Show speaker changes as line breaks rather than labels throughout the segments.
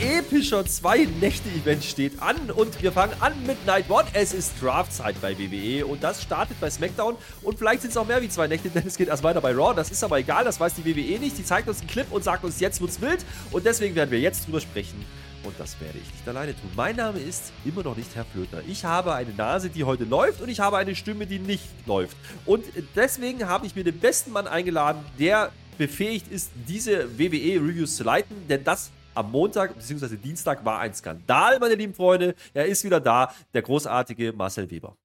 Epischer Zwei-Nächte-Event steht an und wir fangen an mit Night One. Es ist Draftzeit bei WWE und das startet bei SmackDown und vielleicht sind es auch mehr wie zwei Nächte, denn es geht erst weiter bei Raw. Das ist aber egal, das weiß die WWE nicht. Die zeigt uns einen Clip und sagt uns, jetzt wird's wild und deswegen werden wir jetzt drüber sprechen. Und das werde ich nicht alleine tun. Mein Name ist immer noch nicht Herr Flöter. Ich habe eine Nase, die heute läuft und ich habe eine Stimme, die nicht läuft. Und deswegen habe ich mir den besten Mann eingeladen, der befähigt ist, diese WWE-Reviews zu leiten, denn das am Montag bzw. Dienstag war ein Skandal, meine lieben Freunde. Er ist wieder da, der großartige Marcel Weber.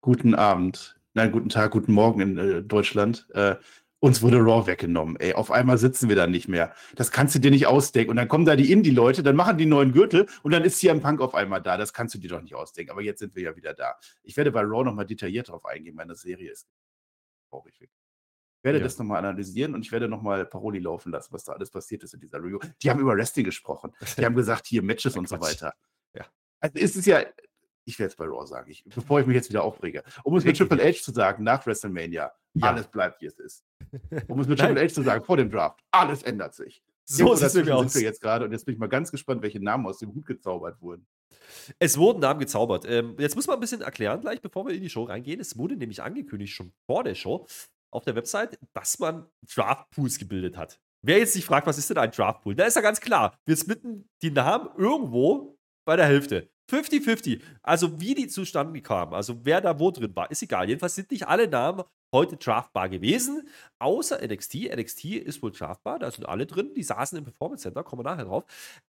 Guten Abend. Nein, guten Tag, guten Morgen in äh, Deutschland. Äh, uns wurde Raw weggenommen. Ey, auf einmal sitzen wir da nicht mehr. Das kannst du dir nicht ausdenken. Und dann kommen da die Indie-Leute, dann machen die neuen Gürtel und dann ist CM Punk auf einmal da. Das kannst du dir doch nicht ausdenken. Aber jetzt sind wir ja wieder da. Ich werde bei Raw nochmal detailliert darauf eingehen. Meine Serie ist traurig. Ich werde ja. das nochmal analysieren und ich werde nochmal Paroli laufen lassen, was da alles passiert ist in dieser Review. Die haben über Wrestling gesprochen. Die haben gesagt, hier Matches und so weiter. Ja. Also ist es ja, ich werde es bei Raw sagen, ich, bevor ich mich jetzt wieder aufrege. Um es mit Triple H zu sagen, nach WrestleMania, ja. alles bleibt, wie es ist. Um es mit Triple H zu sagen, vor dem Draft, alles ändert sich. So sieht es sind wir jetzt gerade und jetzt bin ich mal ganz gespannt, welche Namen aus dem Hut gezaubert wurden.
Es wurden Namen gezaubert. Ähm, jetzt muss man ein bisschen erklären, gleich bevor wir in die Show reingehen. Es wurde nämlich angekündigt, schon vor der Show, auf der Website, dass man Draftpools gebildet hat. Wer jetzt sich fragt, was ist denn ein Draftpool? Da ist ja ganz klar, wir splitten die Namen irgendwo bei der Hälfte. 50-50. Also wie die zustande kamen, also wer da wo drin war, ist egal. Jedenfalls sind nicht alle Namen heute draftbar gewesen, außer NXT. NXT ist wohl draftbar, da sind alle drin, die saßen im Performance Center, kommen wir nachher drauf.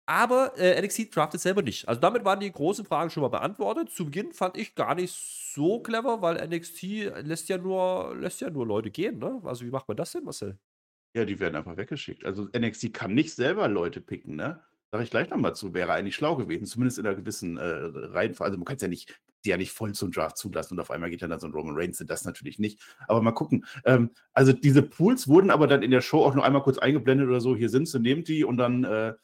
Aber äh, NXT draftet selber nicht. Also damit waren die großen Fragen schon mal beantwortet. Zu Beginn fand ich gar nicht so clever, weil NXT lässt ja nur, lässt ja nur Leute gehen, ne? Also wie macht man das denn, Marcel?
Ja, die werden einfach weggeschickt. Also NXT kann nicht selber Leute picken, ne? Sage ich gleich nochmal zu, wäre eigentlich schlau gewesen, zumindest in einer gewissen äh, Reihenfolge. Also man kann es ja nicht, die ja nicht voll zum Draft zulassen und auf einmal geht dann, dann so ein Roman Reigns, das natürlich nicht. Aber mal gucken. Ähm, also diese Pools wurden aber dann in der Show auch nur einmal kurz eingeblendet oder so, hier sind sie, nehmt die und dann äh,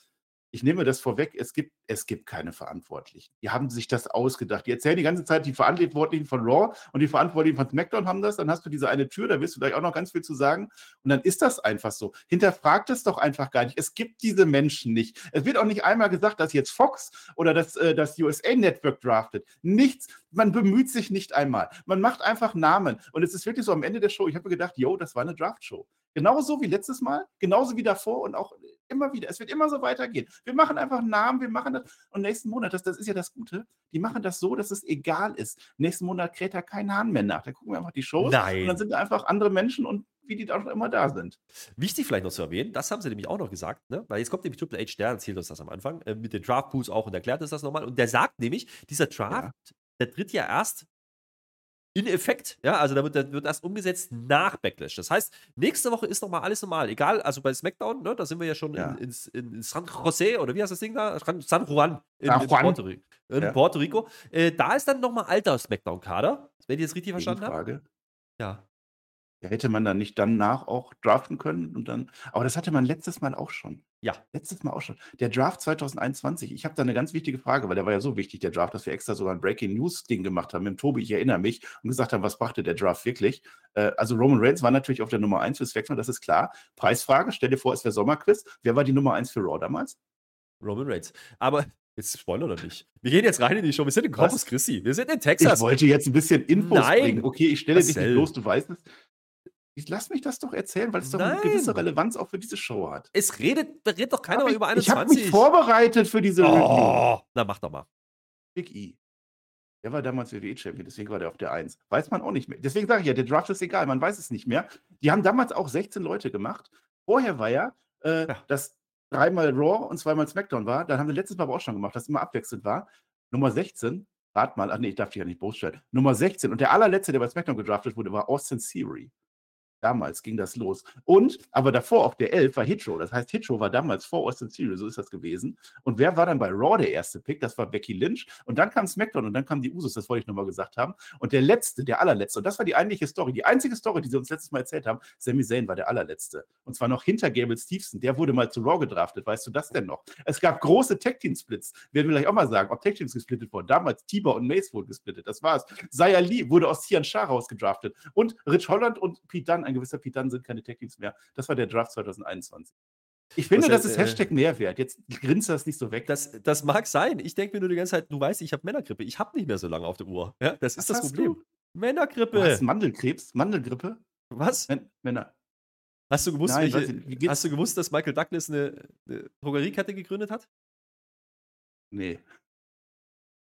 ich nehme das vorweg, es gibt, es gibt keine Verantwortlichen. Die haben sich das ausgedacht. Die erzählen die ganze Zeit, die Verantwortlichen von Raw und die Verantwortlichen von SmackDown haben das. Dann hast du diese eine Tür, da wirst du gleich auch noch ganz viel zu sagen. Und dann ist das einfach so. Hinterfragt es doch einfach gar nicht. Es gibt diese Menschen nicht. Es wird auch nicht einmal gesagt, dass jetzt Fox oder das, äh, das USA Network draftet. Nichts. Man bemüht sich nicht einmal. Man macht einfach Namen. Und es ist wirklich so am Ende der Show, ich habe gedacht, yo, das war eine Draft-Show. Genauso wie letztes Mal, genauso wie davor und auch immer wieder. Es wird immer so weitergehen. Wir machen einfach Namen, wir machen das. Und nächsten Monat, das, das ist ja das Gute, die machen das so, dass es egal ist. Nächsten Monat kräht da kein Hahn mehr nach. Da gucken wir einfach die Shows Nein. und dann sind da einfach andere Menschen und wie die da schon immer da sind.
Wichtig vielleicht noch zu erwähnen, das haben sie nämlich auch noch gesagt, ne? weil jetzt kommt nämlich Triple H, der erzählt uns das am Anfang, äh, mit den Draft Pools auch und erklärt uns das nochmal. Und der sagt nämlich, dieser Draft, ja. der tritt ja erst in Effekt, ja, also da wird, da wird erst umgesetzt nach Backlash. Das heißt, nächste Woche ist nochmal alles normal. Egal, also bei SmackDown, ne, da sind wir ja schon ja. In, in, in, San Jose oder wie heißt das Ding da? San Juan in, in Puerto, Rico. In ja. Puerto Rico. Äh, da ist dann nochmal alter SmackDown-Kader, wenn ich das richtig verstanden habe.
Ja. Ja, hätte man dann nicht danach auch draften können und dann aber das hatte man letztes Mal auch schon. Ja. Letztes Mal auch schon. Der Draft 2021, ich habe da eine ganz wichtige Frage, weil der war ja so wichtig, der Draft, dass wir extra sogar ein Breaking News Ding gemacht haben mit dem Tobi, ich erinnere mich, und gesagt haben, was brachte der Draft wirklich? Äh, also Roman Reigns war natürlich auf der Nummer 1 für SmackDown, das ist klar. Preisfrage, stell dir vor, es wäre Sommerquiz. Wer war die Nummer 1 für Raw damals?
Roman Reigns. Aber Jetzt spoilern oder nicht? Wir gehen jetzt rein in die Show. Wir sind in Corpus Christi. Wir sind in Texas.
Ich wollte jetzt ein bisschen Infos Nein. bringen. Okay, ich stelle dich nicht los, du weißt es. Ich lass mich das doch erzählen, weil es doch eine gewisse Relevanz auch für diese Show hat.
Es redet, redet doch keiner
ich,
über
21. Ich habe mich vorbereitet für diese
oh, Na, mach doch mal.
Big E. Der war damals WWE-Champion, deswegen war der auf der 1. Weiß man auch nicht mehr. Deswegen sage ich ja, der Draft ist egal, man weiß es nicht mehr. Die haben damals auch 16 Leute gemacht. Vorher war ja, äh, ja. dass dreimal Raw und zweimal SmackDown war. Dann haben wir letztes Mal aber auch schon gemacht, dass immer abwechselnd war. Nummer 16, rat mal, ach nee, ich darf dich ja nicht bloßstellen. Nummer 16 und der allerletzte, der bei SmackDown gedraftet wurde, war Austin Theory. Damals ging das los. Und, aber davor auf der 11 war Hitcho. Das heißt, Hitcho war damals vor Austin Theory, so ist das gewesen. Und wer war dann bei Raw der erste Pick? Das war Becky Lynch. Und dann kam SmackDown und dann kamen die Usos, das wollte ich nochmal gesagt haben. Und der letzte, der allerletzte, und das war die eigentliche Story, die einzige Story, die sie uns letztes Mal erzählt haben, Sami Zayn war der allerletzte. Und zwar noch hinter Gable Stevenson. Der wurde mal zu Raw gedraftet. Weißt du das denn noch? Es gab große Tag-Team-Splits. Werden wir gleich auch mal sagen, ob Tag-Teams gesplittet wurden. Damals Tiber und Mace wurden gesplittet. Das war's. Zaya Lee wurde aus Tian Shah rausgedraftet. Und Rich Holland und Pete Dunne, ein gewisser Pete Dunne, sind keine Tech-Teams mehr. Das war der Draft 2021. Ich finde,
Das
das
ist, äh,
Hashtag Mehrwert. Jetzt grinst das nicht so weg.
Das, das mag sein. Ich denke mir nur die ganze Zeit, du weißt, ich habe Männergrippe. Ich habe nicht mehr so lange auf der Uhr. Ja, das ist
Was
das Problem.
du?
Männergrippe.
hast Mandelkrebs, Mandelgrippe.
Was?
Män- Männer.
Hast du gewusst,
Nein,
welche, hast du gewusst, dass Michael Douglas eine, eine Drogeriekette gegründet hat?
Nee,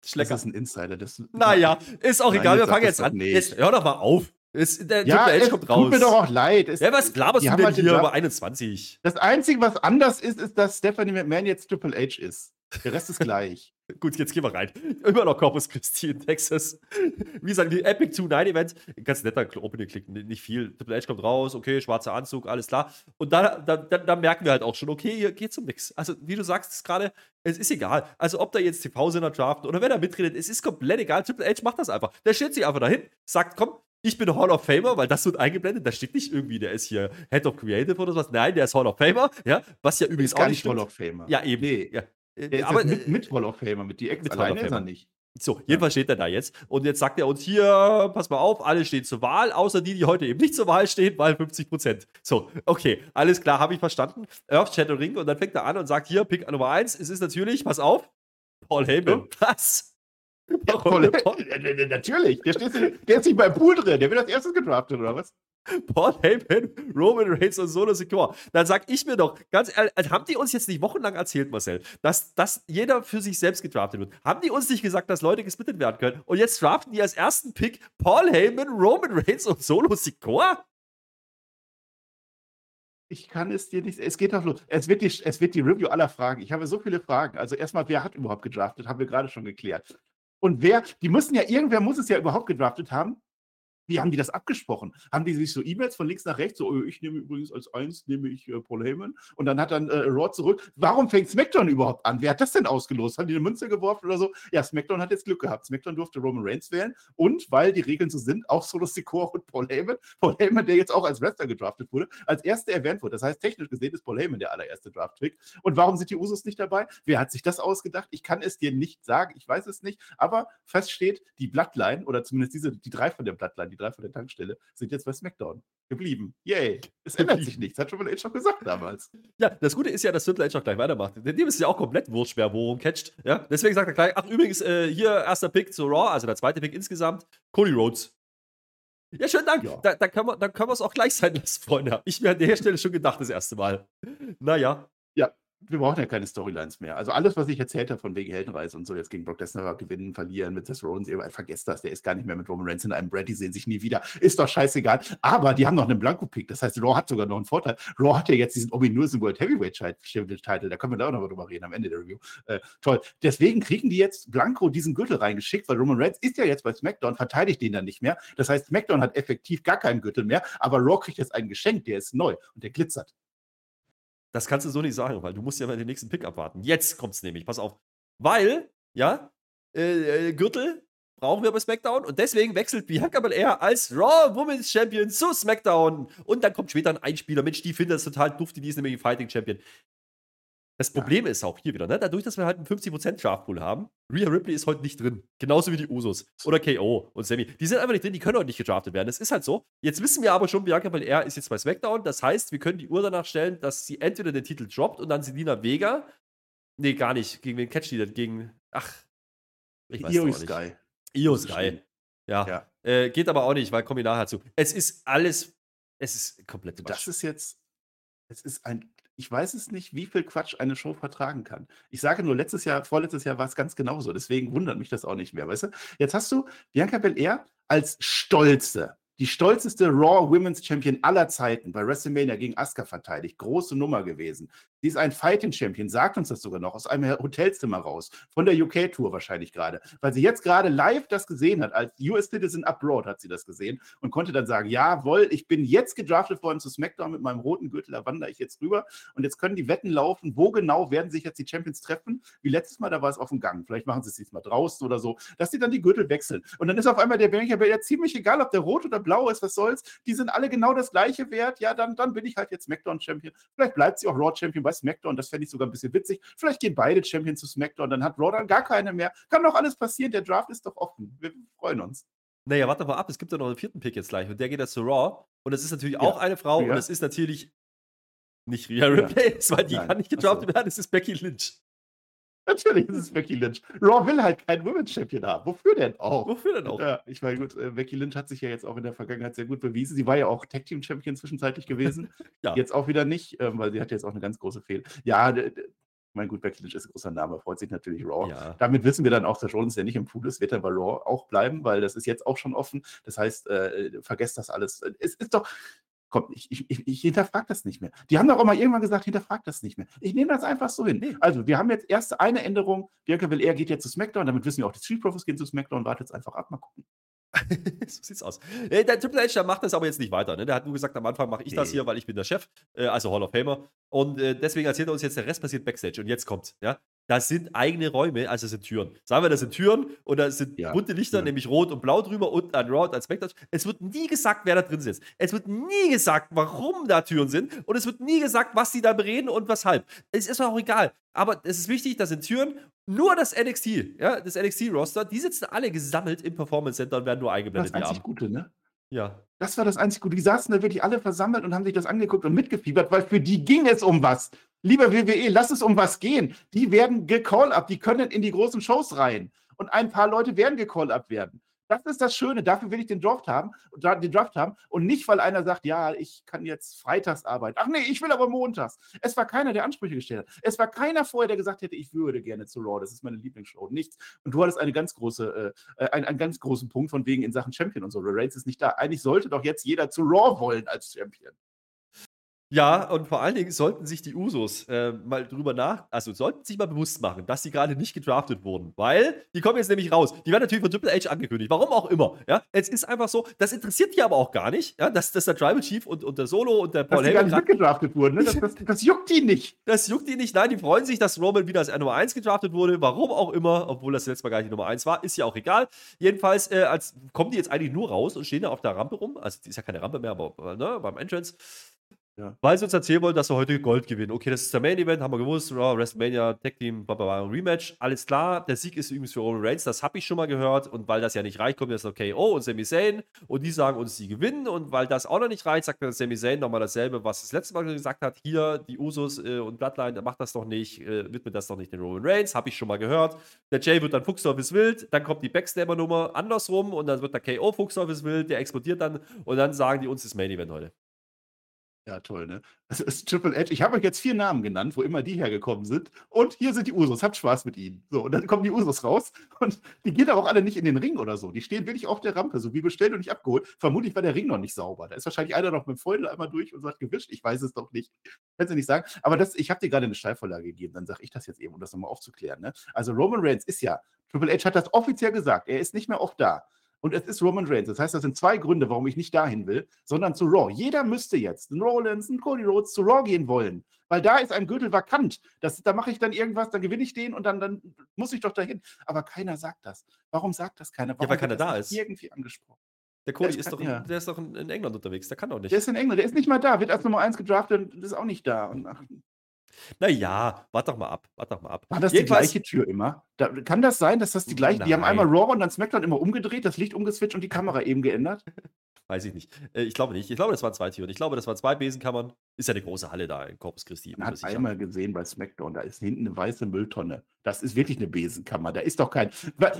das
Schlecker.
ist ein Insider. Das,
Naja, ist auch
Nein,
egal, wir fangen
das
jetzt an. Jetzt, hör doch mal auf. Es, der
ja,
Triple H kommt
tut
raus.
mir doch auch leid. Es,
ja, was laberst du denn
halt
hier über 21?
Das Einzige, was anders ist, ist, dass Stephanie McMahon jetzt Triple H ist. Der Rest ist gleich.
Gut, jetzt gehen wir rein. Immer noch Corpus Christi in Texas. Wie gesagt, die Epic 2 Night Event, ganz netter Opening-Klick, nicht viel. Triple H kommt raus, okay, schwarzer Anzug, alles klar. Und da, da, da, da merken wir halt auch schon, okay, hier geht's um nichts. Also, wie du sagst gerade, es ist egal. Also, ob da jetzt TV-Sender draften oder wer da mitredet, es ist komplett egal. Triple H macht das einfach. Der stellt sich einfach dahin, sagt, komm, ich bin Hall of Famer, weil das wird eingeblendet. Da steht nicht irgendwie, der ist hier Head of Creative oder sowas. Nein, der ist Hall of Famer, ja, was ja übrigens
Ist
auch
gar
nicht
nicht Hall
stimmt.
of Famer.
Ja, eben.
Nee.
Ja. Äh,
Der ist
aber
mit,
äh,
mit Hall of Famer, mit die Ex.
mit Hall of
Alleine ist er nicht.
so, jedenfalls steht er da jetzt. Und jetzt sagt er uns hier, pass mal auf, alle stehen zur Wahl, außer die, die heute eben nicht zur Wahl stehen, weil 50 Prozent. So, okay, alles klar, habe ich verstanden. Earth Shattering und dann fängt er an und sagt hier, Pick Nummer 1, es ist natürlich, pass auf, Paul Heyman. Was?
Paul,
Paul,
Natürlich. Der, steht, der ist nicht beim Pool drin. Der wird als erstes gedraftet, oder was?
Paul Heyman, Roman Reigns und Solo Secure. Dann sag ich mir doch, ganz ehrlich, also haben die uns jetzt nicht wochenlang erzählt, Marcel, dass, dass jeder für sich selbst gedraftet wird? Haben die uns nicht gesagt, dass Leute gesplittet werden können? Und jetzt draften die als ersten Pick Paul Heyman, Roman Reigns und Solo Secure?
Ich kann es dir nicht. Es geht doch los. Es wird, die, es wird die Review aller Fragen. Ich habe so viele Fragen. Also erstmal, wer hat überhaupt gedraftet? Haben wir gerade schon geklärt. Und wer, die müssen ja, irgendwer muss es ja überhaupt gedraftet haben. Wie haben die das abgesprochen? Haben die sich so E-Mails von links nach rechts, so, oh, ich nehme übrigens als eins, nehme ich äh, Paul Heyman und dann hat dann äh, Raw zurück. Warum fängt SmackDown überhaupt an? Wer hat das denn ausgelost? Haben die eine Münze geworfen oder so? Ja, SmackDown hat jetzt Glück gehabt. SmackDown durfte Roman Reigns wählen und weil die Regeln so sind, auch Solo Sikoa und Paul Heyman. Paul Heyman, der jetzt auch als Wrestler gedraftet wurde, als erster erwähnt wurde. Das heißt, technisch gesehen ist Paul Heyman der allererste Draft-Pick. Und warum sind die Usos nicht dabei? Wer hat sich das ausgedacht? Ich kann es dir nicht sagen, ich weiß es nicht, aber fest steht, die Bloodline oder zumindest diese, die drei von der Bloodline, die drei von der Tankstelle, sind jetzt bei SmackDown geblieben. Yay. Es ändert sich nichts, hat schon mal schon gesagt damals.
Ja, das Gute ist ja, dass Triple H auch gleich weitermacht. Dem ist ja auch komplett wurscht, wer worum catcht. Ja? Deswegen sagt er gleich, ach übrigens, äh, hier erster Pick zu Raw, also der zweite Pick insgesamt, Cody Rhodes. Ja, schönen Dank.
Ja.
Da, da können wir dann können wir es auch gleich sein lassen, Freunde. Ich mir an der Stelle schon gedacht, das erste Mal. Naja.
Wir brauchen ja keine Storylines mehr. Also alles, was ich erzählt habe von wegen Heldenreise und so, jetzt gegen Brock Lesnar gewinnen, verlieren mit Seth Rollins, ihr vergesst das, der ist gar nicht mehr mit Roman Reigns in einem Brad, die sehen sich nie wieder. Ist doch scheißegal. Aber die haben noch einen Blanko-Pick, das heißt, Raw hat sogar noch einen Vorteil. Raw hat ja jetzt diesen ominösen World Heavyweight-Title, da können wir da auch noch mal drüber reden am Ende der Review. Äh, toll. Deswegen kriegen die jetzt Blanco diesen Gürtel reingeschickt, weil Roman Reigns ist ja jetzt bei SmackDown, verteidigt den dann nicht mehr. Das heißt, SmackDown hat effektiv gar keinen Gürtel mehr, aber Raw kriegt jetzt ein Geschenk, der ist neu und der glitzert.
Das kannst du so nicht sagen, weil du musst ja mal den nächsten Pick abwarten. Jetzt kommt's nämlich, pass auf. Weil, ja, äh, äh, Gürtel brauchen wir bei SmackDown und deswegen wechselt Bianca Belair als Raw Women's Champion zu SmackDown. Und dann kommt später ein Einspieler. Mensch, die findet das total dufte, die ist nämlich Fighting Champion. Das Problem ist auch hier wieder, ne? dadurch, dass wir halt einen 50% Draftpool haben, Rhea Ripley ist heute nicht drin. Genauso wie die Usos oder KO und Sammy. Die sind einfach nicht drin, die können heute nicht gedraftet werden. Das ist halt so. Jetzt wissen wir aber schon, Bianca Belair ist jetzt bei SmackDown. Das heißt, wir können die Uhr danach stellen, dass sie entweder den Titel droppt und dann Selina Vega. Nee, gar nicht. Gegen wen catcht die denn? Gegen. Ach. Ich weiß
Io. Sky.
Io Sky. Ja.
Ja.
Äh, geht aber auch nicht, weil kommen wir nachher zu. Es ist alles. Es ist komplett
Das ist jetzt, es ist ein, ich weiß es nicht, wie viel Quatsch eine Show vertragen kann. Ich sage nur, letztes Jahr, vorletztes Jahr war es ganz genauso. Deswegen wundert mich das auch nicht mehr, weißt du? Jetzt hast du Bianca Belair als Stolze die stolzeste Raw Women's Champion aller Zeiten bei WrestleMania gegen Asuka verteidigt. Große Nummer gewesen. Sie ist ein Fighting Champion, sagt uns das sogar noch, aus einem Hotelzimmer raus, von der UK-Tour wahrscheinlich gerade, weil sie jetzt gerade live das gesehen hat, als US Citizen Abroad hat sie das gesehen und konnte dann sagen, jawohl, ich bin jetzt gedraftet worden zu SmackDown mit meinem roten Gürtel, da wandere ich jetzt rüber. Und jetzt können die Wetten laufen, wo genau werden sich jetzt die Champions treffen, wie letztes Mal, da war es auf dem Gang, vielleicht machen sie es diesmal draußen oder so, dass sie dann die Gürtel wechseln. Und dann ist auf einmal der Becher ja ziemlich egal, ob der rot oder blau ist, was soll's, die sind alle genau das gleiche wert, ja, dann, dann bin ich halt jetzt SmackDown Champion, vielleicht bleibt sie auch Raw Champion, bei SmackDown. Das fände ich sogar ein bisschen witzig. Vielleicht gehen beide Champions zu SmackDown, dann hat Raw dann gar keine mehr. Kann doch alles passieren. Der Draft ist doch offen. Wir freuen uns.
Naja, warte mal ab. Es gibt ja noch einen vierten Pick jetzt gleich und der geht jetzt zu Raw. Und das ist natürlich ja. auch eine Frau ja. und das ist natürlich nicht Rhea Ripley, ja. weil die Nein. kann nicht gedraftet so. werden. Das ist Becky Lynch.
Natürlich ist es Becky Lynch. Raw will halt keinen Women's Champion haben. Wofür denn auch?
Wofür denn auch?
Ja, ich meine, gut, äh, Becky Lynch hat sich ja jetzt auch in der Vergangenheit sehr gut bewiesen. Sie war ja auch Tag Team Champion zwischenzeitlich gewesen. ja. Jetzt auch wieder nicht, ähm, weil sie hat jetzt auch eine ganz große Fehl. Ja, mein gut, Becky Lynch ist ein großer Name, freut sich natürlich Raw. Ja. Damit wissen wir dann auch, dass Rollins, der nicht im Pool ist, wird er bei Raw auch bleiben, weil das ist jetzt auch schon offen. Das heißt, äh, vergesst das alles. Es ist doch, Komm, ich, ich, ich hinterfrage das nicht mehr. Die haben doch auch mal irgendwann gesagt, hinterfragt das nicht mehr. Ich nehme das einfach so hin. Nee. Also, wir haben jetzt erst eine Änderung. Bianca Belair geht jetzt zu SmackDown. Damit wissen wir auch, die Street Profits gehen zu SmackDown. Wartet jetzt einfach ab. Mal gucken.
so sieht's aus. Äh, der Triple H, der macht das aber jetzt nicht weiter. Ne? Der hat nur gesagt, am Anfang mache ich nee. das hier, weil ich bin der Chef, äh, also Hall of Famer. Und äh, deswegen erzählt er uns jetzt, der Rest passiert Backstage. Und jetzt kommt's. Ja? Das sind eigene Räume, also das sind Türen. Sagen wir, das sind Türen und da sind ja. bunte Lichter, ja. nämlich rot und blau drüber und ein Raw und ein SmackDown. Es wird nie gesagt, wer da drin sitzt. Es wird nie gesagt, warum da Türen sind und es wird nie gesagt, was die da bereden und weshalb. Es ist auch egal. Aber es ist wichtig, das sind Türen. Nur das NXT, ja, das NXT-Roster, die sitzen alle gesammelt im Performance Center und werden nur eingeblendet.
Das einzig Gute, ne?
Ja.
Das war das einzig Gute. Die saßen da wirklich alle versammelt und haben sich das angeguckt und mitgefiebert, weil für die ging es um was. Lieber WWE, lass es um was gehen. Die werden gecall-up, die können in die großen Shows rein. Und ein paar Leute werden gecall-up werden. Das ist das Schöne. Dafür will ich den Draft haben, den Draft haben und nicht, weil einer sagt, ja, ich kann jetzt freitags arbeiten. Ach nee, ich will aber montags. Es war keiner, der Ansprüche gestellt hat. Es war keiner vorher, der gesagt hätte, ich würde gerne zu Raw. Das ist meine Lieblingsshow. Nichts. Und du hattest eine ganz große, äh, einen, einen ganz großen Punkt von wegen in Sachen Champion und so. Reigns ist nicht da. Eigentlich sollte doch jetzt jeder zu Raw wollen als Champion.
Ja, und vor allen Dingen sollten sich die Usos äh, mal drüber nach, also sollten sich mal bewusst machen, dass sie gerade nicht gedraftet wurden, weil die kommen jetzt nämlich raus. Die werden natürlich von Triple H angekündigt, warum auch immer. Ja, es ist einfach so, das interessiert die aber auch gar nicht, ja, dass, dass der Tribal Chief und, und der Solo und der
Paul Heyman. Dass die gedraftet wurden, ne? das, das, das, juckt die nicht.
Das juckt die nicht, nein, die freuen sich, dass Roman wieder als Nummer 1 gedraftet wurde, warum auch immer, obwohl das letztes Mal gar nicht die Nummer 1 war, ist ja auch egal. Jedenfalls äh, als, kommen die jetzt eigentlich nur raus und stehen da auf der Rampe rum, also die ist ja keine Rampe mehr, aber ne, beim Entrance ja. Weil sie uns erzählen wollen, dass sie heute Gold gewinnen. Okay, das ist der Main Event, haben wir gewusst. Raw, WrestleMania, Tag Team, Baba, Rematch. Alles klar. Der Sieg ist übrigens für Roman Reigns, das habe ich schon mal gehört. Und weil das ja nicht reicht, kommt jetzt noch KO und Sami Zayn. Und die sagen uns, sie gewinnen. Und weil das auch noch nicht reicht, sagt dann Sami Zayn nochmal dasselbe, was das letzte Mal gesagt hat. Hier, die Usos äh, und Bloodline, macht das doch nicht, äh, widmet das doch nicht den Roman Reigns. Habe ich schon mal gehört. Der Jay wird dann Fuchsteufels wild. Dann kommt die Backstabber-Nummer andersrum. Und dann wird der KO Fuchsteufels wild. Der explodiert dann. Und dann sagen die uns das Main Event heute.
Ja, toll, ne? Das ist Triple H. Ich habe euch jetzt vier Namen genannt, wo immer die hergekommen sind. Und hier sind die Usos. Habt Spaß mit ihnen. So, und dann kommen die Usos raus. Und die gehen aber auch alle nicht in den Ring oder so. Die stehen wirklich auf der Rampe, so wie bestellt und nicht abgeholt. Vermutlich war der Ring noch nicht sauber. Da ist wahrscheinlich einer noch mit dem Feudel einmal durch und sagt gewischt. Ich weiß es doch nicht. Kannst du nicht sagen. Aber das, ich habe dir gerade eine Steilvorlage gegeben. Dann sage ich das jetzt eben, um das nochmal aufzuklären. Ne? Also Roman Reigns ist ja, Triple H hat das offiziell gesagt. Er ist nicht mehr oft da. Und es ist Roman Reigns. Das heißt, das sind zwei Gründe, warum ich nicht dahin will, sondern zu Raw. Jeder müsste jetzt, ein Rollins, ein Cody Rhodes, zu Raw gehen wollen. Weil da ist ein Gürtel vakant. Das, da mache ich dann irgendwas, dann gewinne ich den und dann, dann muss ich doch dahin. Aber keiner sagt das. Warum sagt das keiner? Warum
ja, weil keiner da ist.
Irgendwie angesprochen.
Der Cody der ist, ist, doch, in, ja. der ist doch in England unterwegs, der kann doch nicht.
Der ist in England, der ist nicht mal da, wird als Nummer 1 gedraftet und ist auch nicht da. Und, ach,
naja, warte doch mal ab, warte doch mal ab.
War das Jedenfalls, die gleiche Tür immer? Da, kann das sein, dass das die gleiche, die haben einmal Raw und dann SmackDown immer umgedreht, das Licht umgeswitcht und die Kamera eben geändert?
Weiß ich nicht. Äh, ich glaube nicht. Ich glaube, das waren zwei Türen. Ich glaube, das waren zwei Besenkammern. Ist ja eine große Halle da in Corpus Christi.
Man hat einmal gesehen bei SmackDown, da ist hinten eine weiße Mülltonne. Das ist wirklich eine Besenkammer. Da ist doch kein.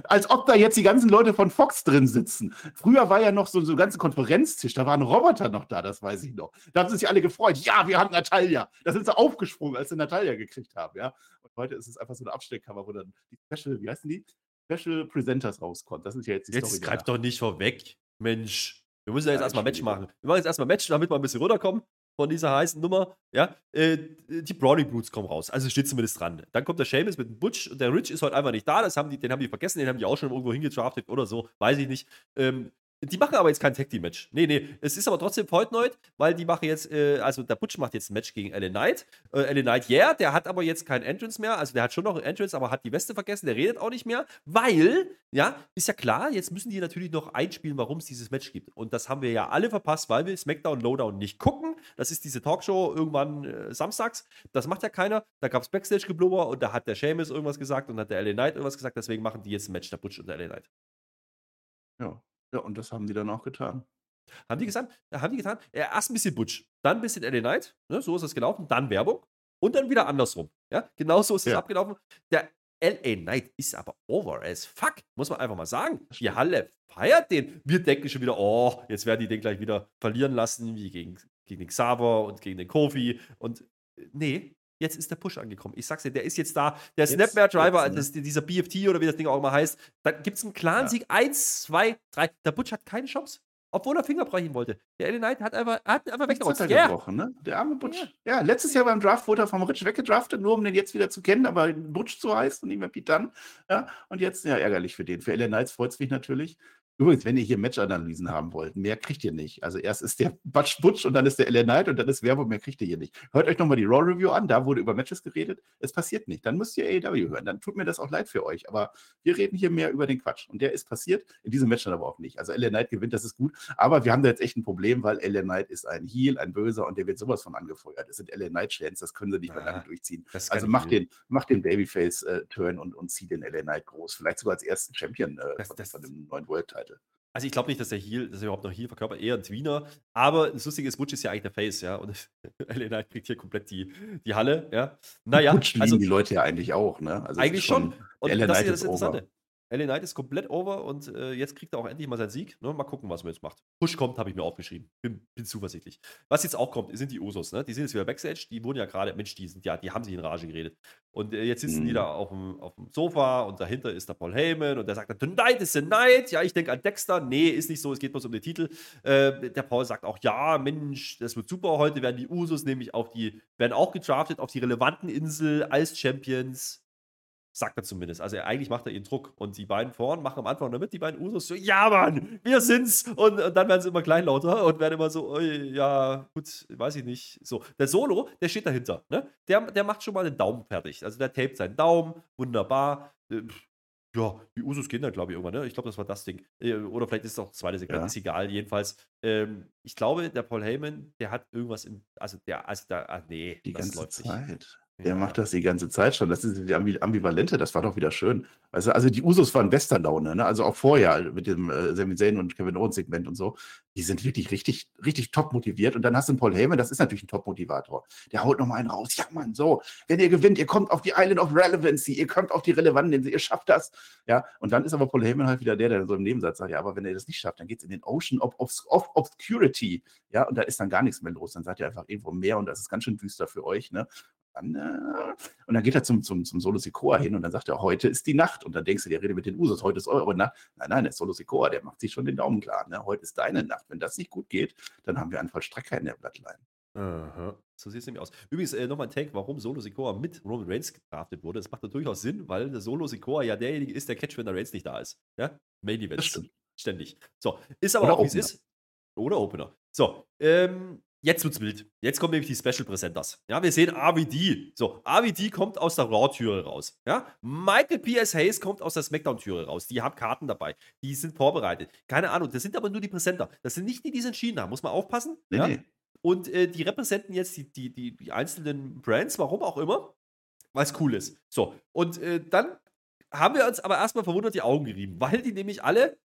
Als ob da jetzt die ganzen Leute von Fox drin sitzen. Früher war ja noch so, so ein ganzer Konferenztisch, da waren Roboter noch da, das weiß ich noch. Da haben sich alle gefreut. Ja, wir haben Natalia. Da sind sie aufgesprungen, als sie Natalia gekriegt haben, ja. Und heute ist es einfach so eine Abstellkammer, wo dann die Special, wie heißen die? Special Presenters rauskommen. Das ist ja jetzt die
jetzt Story. Jetzt greif doch nicht vorweg, Mensch. Wir müssen ja jetzt
Ja,
erstmal Match machen. Wir machen jetzt erstmal Match, damit wir ein bisschen runterkommen von dieser heißen Nummer. Ja, äh, die Brownie Brutes kommen raus. Also steht zumindest dran. Dann kommt der Seamus mit dem Butch und der Rich ist heute einfach nicht da. Das haben die, den haben die vergessen, den haben die auch schon irgendwo hingedraftet oder so. Weiß ich nicht. Ähm, die machen aber jetzt kein Tag Team Match. Nee, nee. Es ist aber trotzdem Fortnite, weil die machen jetzt, äh, also der Butch macht jetzt ein Match gegen LA Knight. Äh, LA Knight, yeah, der hat aber jetzt kein Entrance mehr. Also der hat schon noch ein Entrance, aber hat die Weste vergessen. Der redet auch nicht mehr, weil, ja, ist ja klar, jetzt müssen die natürlich noch einspielen, warum es dieses Match gibt. Und das haben wir ja alle verpasst, weil wir SmackDown Lowdown nicht gucken. Das ist diese Talkshow irgendwann äh, samstags. Das macht ja keiner. Da gab es Backstage-Geblubber und da hat der Seamus irgendwas gesagt und hat der LA Knight irgendwas gesagt. Deswegen machen die jetzt ein Match, der Butch und der LA Knight.
Ja. Ja, und das haben die dann auch getan.
Haben die gesagt? Ja, haben die getan? Ja, erst ein bisschen Butch, dann ein bisschen LA Knight, ne, so ist es gelaufen, dann Werbung und dann wieder andersrum. Ja, genau so ist es
Ja.
abgelaufen. Der LA Knight ist aber over as fuck, muss man einfach mal sagen.
Das
Die. Halle feiert den. Wir denken schon wieder, oh, jetzt werden die den gleich wieder verlieren lassen, wie gegen, gegen den Xaver und gegen den Kofi. Und äh, nee, jetzt ist der Push angekommen. Ich sag's dir, der ist jetzt da. Der
Jetzt-
Snapmare Driver,
jetzt, ne?
das, dieser BFT oder wie das Ding auch immer heißt, dann gibt's einen klaren
Ja.
Sieg. Eins, zwei, drei. Der Butch hat keine Chance. Obwohl er Finger brechen wollte. Der LA Knight hat einfach, hat einfach weggerotzt.
hat er
Ja.
ne? Der arme Butch.
Ja.
Ja. letztes Jahr beim Draft wurde er vom Rich weggedraftet, nur um den jetzt wieder zu kennen, aber Butch zu heißt und nicht mehr Pete Dunne. Ja, und jetzt, ja, ärgerlich für den. Für LA Knights freut es mich natürlich. Übrigens, wenn ihr hier Match-Analysen haben wollt, mehr kriegt ihr nicht. Also erst ist der Butch Butch und dann ist der LA Knight und dann ist Werbung, mehr kriegt ihr hier nicht. Hört euch nochmal die Raw Review an, da wurde über Matches geredet. Es passiert nicht. Dann müsst ihr AEW hören. Dann tut mir das auch leid für euch. Aber wir reden hier mehr über den Quatsch. Und der ist passiert, in diesem Match dann aber auch nicht. Also LA Knight gewinnt, das ist gut. Aber wir haben da jetzt echt ein Problem, weil LA Knight ist ein Heel, ein Böser und der wird sowas von angefeuert. Es sind LA Knight-Chants, das können sie nicht mehr
Ah,
lange durchziehen. Also
keine
mach
Deal.
den, mach den Babyface-Turn und, und zieh den LA Knight groß. Vielleicht sogar als ersten Champion äh,
Das- das-
von dem neuen World-Title.
Also ich glaube nicht, dass der Heel, dass er überhaupt noch Heel verkörpert, eher ein Tweener. Aber das Lustige ist, Butch ist ja eigentlich der Face, ja. Und Knight kriegt hier komplett die, die Halle, ja. Naja,
Butch lieben
also
die Leute ja eigentlich auch, ne? Also
eigentlich schon. Und
LA
das ist ja das
ist over.
LA Knight ist komplett over und äh, jetzt kriegt er auch endlich mal seinen Sieg. Ne? Mal gucken, was man jetzt macht. Push kommt, habe ich mir aufgeschrieben. Bin, bin zuversichtlich. Was jetzt auch kommt, sind die Usos. Ne? Die sind jetzt wieder Backstage. Die wurden ja gerade, Mensch, die, sind, ja, die haben sich in Rage geredet. Und äh, jetzt sitzen die
Mhm.
da auf dem, auf dem Sofa und dahinter ist der Paul Heyman und der sagt Tonight is the night. Ja, ich denke an Dexter. Nee, ist nicht so. Es geht bloß um den Titel. Äh, der Paul sagt auch, ja, Mensch, das wird super. Heute werden die Usos nämlich auf die, werden auch gedraftet auf die relevanten Insel als Champions. Sagt er zumindest. Also er, eigentlich macht er ihren Druck. Und die beiden vorn machen am Anfang noch mit, die beiden Usos so, ja Mann, wir sind's. Und, und dann werden sie immer kleinlauter und werden immer so, ja, gut, weiß ich nicht. So, der Solo, der steht dahinter. Ne? Der, der macht schon mal den Daumen fertig. Also der tapet seinen Daumen, wunderbar. Äh, Ja, die Usos gehen dann, glaube ich, irgendwann. Ne? Ich glaube, das war das Ding. Äh, Oder vielleicht ist es auch das zweite Segment,
Ja.
ist egal. Jedenfalls, ähm, ich glaube, der Paul Heyman, der hat irgendwas im, also der, also da, ah, nee,
Die
das
ganze
läuft
Zeit.
nicht.
Der macht das die ganze Zeit schon. Das ist die Ambi- Ambivalente, das war doch wieder schön. Weißt du, also die Usos waren bester Laune, ne? Also auch vorher mit dem äh, Sami Zayn und Kevin Owens Segment und so. Die sind wirklich richtig, richtig top motiviert. Und dann hast du einen Paul Heyman, das ist natürlich ein Top-Motivator. Der haut nochmal einen raus. Ja, Mann, so. Wenn ihr gewinnt, ihr kommt auf die Island of Relevancy, ihr kommt auf die relevanten ihr schafft das. Ja, und dann ist aber Paul Heyman halt wieder der, der so im Nebensatz sagt, ja, aber wenn ihr das nicht schafft, dann geht es in den Ocean of, of, of Obscurity. Ja, und da ist dann gar nichts mehr los. Dann seid ihr einfach irgendwo im Meer und das ist ganz schön düster für euch, ne? Dann, äh, und dann geht er zum, zum, zum Solo Sikoa hin und dann sagt er, heute ist die Nacht. Und dann denkst du, der redet mit den Usos, heute ist eure Nacht. Nein, nein, der Solo Sikoa, der macht sich schon den Daumen klar. Ne? Heute ist deine Nacht. Wenn das nicht gut geht, dann haben wir einen Vollstrecker in der Bloodline.
Aha. So sieht es nämlich aus. Übrigens, äh, nochmal ein Take, warum Solo Sikoa mit Roman Reigns gedraftet wurde. Das macht doch durchaus Sinn, weil der Solo Sikoa ja derjenige ist, der catcht, wenn der Reigns nicht da ist. Ja? Main Events.
Stimmt.
Ständig. So, ist aber
Oder
auch, wie es ist. Oder Opener. So, ähm, jetzt wird's wild. Jetzt kommen nämlich die Special Presenters. Ja, wir sehen RVD. So, RVD kommt aus der Raw-Türe raus. Ja, Michael P.S. Hayes kommt aus der SmackDown-Türe raus. Die haben Karten dabei. Die sind vorbereitet. Keine Ahnung, das sind aber nur die Presenter. Das sind nicht die, die es entschieden haben. Muss man aufpassen.
Nee,
ja?
nee.
Und äh, die repräsentieren jetzt die, die, die, die einzelnen Brands, warum auch immer, weil es cool ist. So, und äh, dann haben wir uns aber erstmal verwundert die Augen gerieben, weil die nämlich alle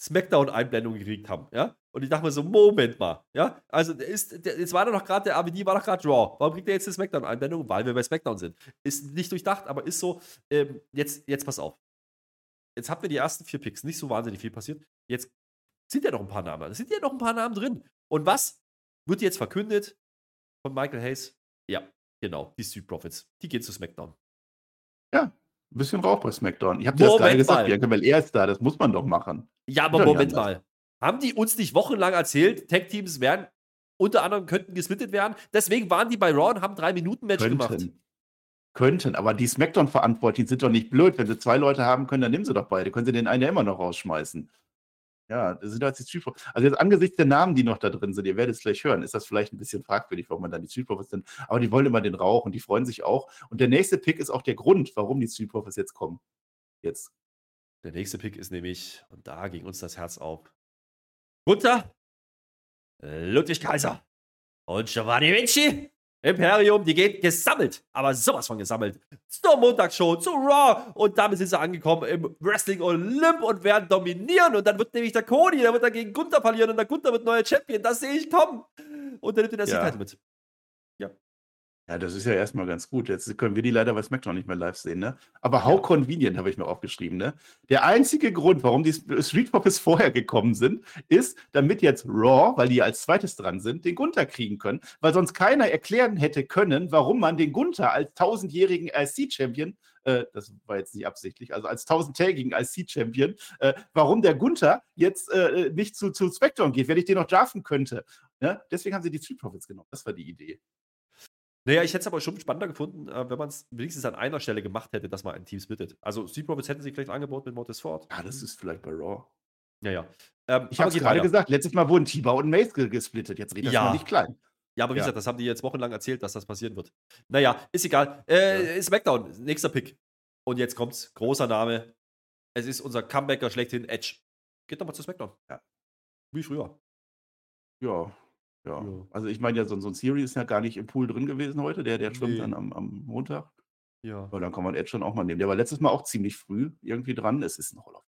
Smackdown-Einblendungen gekriegt haben, ja. Und ich dachte mir so, Moment mal, ja. Also, der ist, der, jetzt war doch gerade, der ABD war doch gerade Raw. Warum kriegt er jetzt eine Smackdown-Einblendung? Weil wir bei Smackdown sind. Ist nicht durchdacht, aber ist so, ähm, jetzt, jetzt pass auf. Jetzt habt ihr die ersten vier Picks, nicht so wahnsinnig viel passiert. Jetzt sind ja noch ein paar Namen. Es sind ja noch ein paar Namen drin. Und was wird jetzt verkündet von Michael Hayes? Ja, genau, die Street Profits. Die gehen zu SmackDown.
Ein bisschen Rauch bei SmackDown. Ich habe dir das gerade gesagt. Bianca Belair ist da, das muss man doch machen.
Ja, aber Moment mal. Haben die uns nicht wochenlang erzählt, Tag-Teams werden unter anderem könnten gesplittet werden? Deswegen waren die bei Raw und haben drei Minuten Match gemacht.
Könnten. Könnten, aber die Smackdown-Verantwortlichen sind doch nicht blöd. Wenn sie zwei Leute haben können, dann nehmen sie doch beide. Können sie den einen ja immer noch rausschmeißen. Ja, das sind halt die Street. Also jetzt angesichts der Namen, die noch da drin sind, ihr werdet es gleich hören, ist das vielleicht ein bisschen fragwürdig, warum man dann die Street Profits sind. Aber die wollen immer den Rauch und die freuen sich auch. Und der nächste Pick ist auch der Grund, warum die Street Profits jetzt kommen. Jetzt.
Der nächste Pick ist nämlich, und da ging uns das Herz auf. Gunther, Ludwig Kaiser und Giovanni Vinci. Imperium, die geht gesammelt, aber sowas von gesammelt. Zur Montagsshow, zu Raw und damit sind sie angekommen im Wrestling Olymp und werden dominieren und dann wird nämlich der Cody, der wird dann gegen Gunther verlieren und der Gunther wird neuer Champion, das sehe ich kommen. Und der nimmt den
Ja.
Sieg mit.
Ja, das ist ja erstmal ganz gut. Jetzt können wir die leider bei SmackDown nicht mehr live sehen, ne? Aber how convenient habe ich mir aufgeschrieben, ne? Der einzige Grund, warum die Street Profits vorher gekommen sind, ist, damit jetzt Raw, weil die als zweites dran sind, den Gunther kriegen können, weil sonst keiner erklären hätte können, warum man den Gunther als tausendjährigen IC-Champion, äh, das war jetzt nicht absichtlich, also als tausendtägigen IC-Champion, äh, warum der Gunther jetzt äh, nicht zu, zu SmackDown geht, wenn ich den noch draften könnte. Ne? Deswegen haben sie die Street Profits genommen. Das war die Idee.
Naja, ich hätte es aber schon spannender gefunden, äh, wenn man es wenigstens an einer Stelle gemacht hätte, dass man ein Team splittet. Also Street Profits hätten sich vielleicht angeboten mit Mortis Ford.
Ja, das ist vielleicht bei Raw.
Ja, ja. Ähm,
Ich habe es gerade
weiter.
gesagt, letztes Mal wurden Tiba und Mace ge- gesplittet. Jetzt redet das
Ja.
mal nicht klein.
Ja, aber wie
Ja.
gesagt, das haben die jetzt wochenlang erzählt, dass das passieren wird. Naja, ist egal. Äh, Smackdown, nächster Pick. Und jetzt kommt's. Großer Name. Es ist unser Comebacker schlechthin, Edge. Geht doch mal zu Smackdown.
Ja.
Wie früher.
Ja, ja.
Ja.
Also ich meine ja, so, so ein Series ist ja gar nicht im Pool drin gewesen heute. Der, der schwimmt dann am, am Montag.
Ja.
Aber dann kann man Edge schon auch mal nehmen. Der war letztes Mal auch ziemlich früh irgendwie dran. Es ist ein Hall of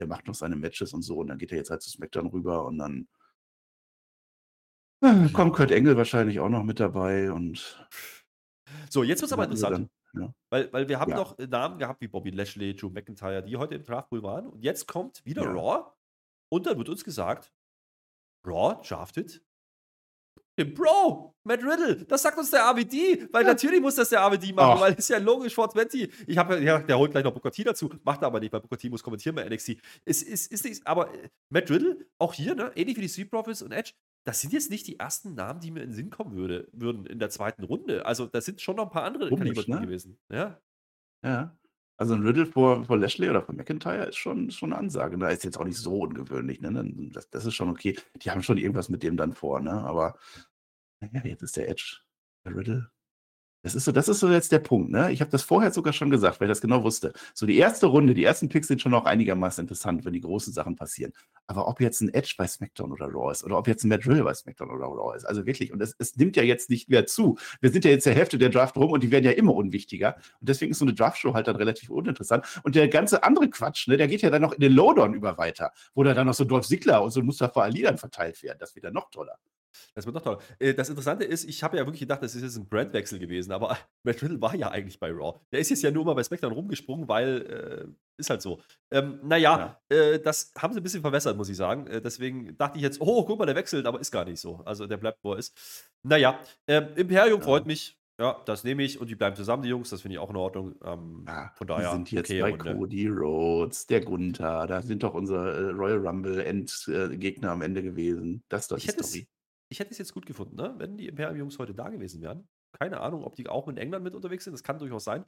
Der macht noch seine Matches und so. Und dann geht er jetzt halt zu SmackDown rüber und dann äh, kommt Kurt Engel wahrscheinlich auch noch mit dabei und
So, jetzt wird's aber
hatten wir
interessant.
dann- ja.
Weil, weil wir haben
Ja.
noch äh, Namen gehabt wie Bobby Lashley, Drew McIntyre, die heute im Draftpool waren. Und jetzt kommt wieder
Ja.
Raw. Und dann wird uns gesagt, Raw draftet Bro, Matt Riddle. Das sagt uns der AWD. Weil natürlich muss das der AWD machen,
Ach.
weil es ist ja logisch vor 20. Ich habe ja, der holt gleich noch Booker T dazu. Macht er aber nicht, weil Booker T muss kommentieren bei NXT. Es ist, ist nicht, aber äh, Matt Riddle, auch hier, ne, ähnlich wie die Street Profits und Edge, das sind jetzt nicht die ersten Namen, die mir in den Sinn kommen würde, würden in der zweiten Runde. Also, das sind schon noch ein paar andere
Komisch,
Kaliber drin
ne?
gewesen. Ja.
Ja. Also ein Riddle vor, vor Lashley oder vor McIntyre ist schon, schon eine Ansage. Da ist jetzt auch nicht so ungewöhnlich. Ne? Das, das ist schon okay. Die haben schon irgendwas mit dem dann vor, ne? Aber naja, jetzt ist der Edge. Der Riddle. Das ist so, das ist so jetzt der Punkt, ne? Ich habe das vorher sogar schon gesagt, weil ich das genau wusste. So die erste Runde, die ersten Picks sind schon noch einigermaßen interessant, wenn die großen Sachen passieren. Aber ob jetzt ein Edge bei SmackDown oder Raw ist oder ob jetzt ein Matt Riddle bei SmackDown oder Raw ist, also wirklich, und es, es nimmt ja jetzt nicht mehr zu. Wir sind ja jetzt der Hälfte der Draft rum und die werden ja immer unwichtiger. Und deswegen ist so eine Draftshow halt dann relativ uninteressant. Und der ganze andere Quatsch, ne, der geht ja dann noch in den Lowdown über weiter, wo da dann noch so Dolph Ziggler und so Mustafa Ali dann verteilt werden. Das wird dann noch toller.
Das wird doch toll. Äh, Das Interessante ist, ich habe ja wirklich gedacht, das ist jetzt ein Brandwechsel gewesen, aber Matt Riddle war ja eigentlich bei Raw. Der ist jetzt ja nur mal bei SmackDown rumgesprungen, weil äh, ist halt so. Ähm, naja, äh, das haben sie ein bisschen verwässert, muss ich sagen. Äh, deswegen dachte ich jetzt, oh, guck mal, der wechselt, aber ist gar nicht so. Also der bleibt, wo er ist. Naja, ähm, Imperium
Ja.
freut mich. Ja, das nehme ich und die bleiben zusammen, die Jungs. Das finde ich auch in Ordnung. Ähm,
Ja,
von
die
daher,
sind jetzt
okay
bei
Runde.
Cody Rhodes, der Gunther, da sind doch unsere äh, Royal Rumble Endgegner am Ende gewesen. Das ist doch
Ich
die Story.
Ich hätte es jetzt gut gefunden, ne? wenn die Imperium-Jungs heute da gewesen wären. Keine Ahnung, ob die auch in England mit unterwegs sind. Das kann durchaus sein.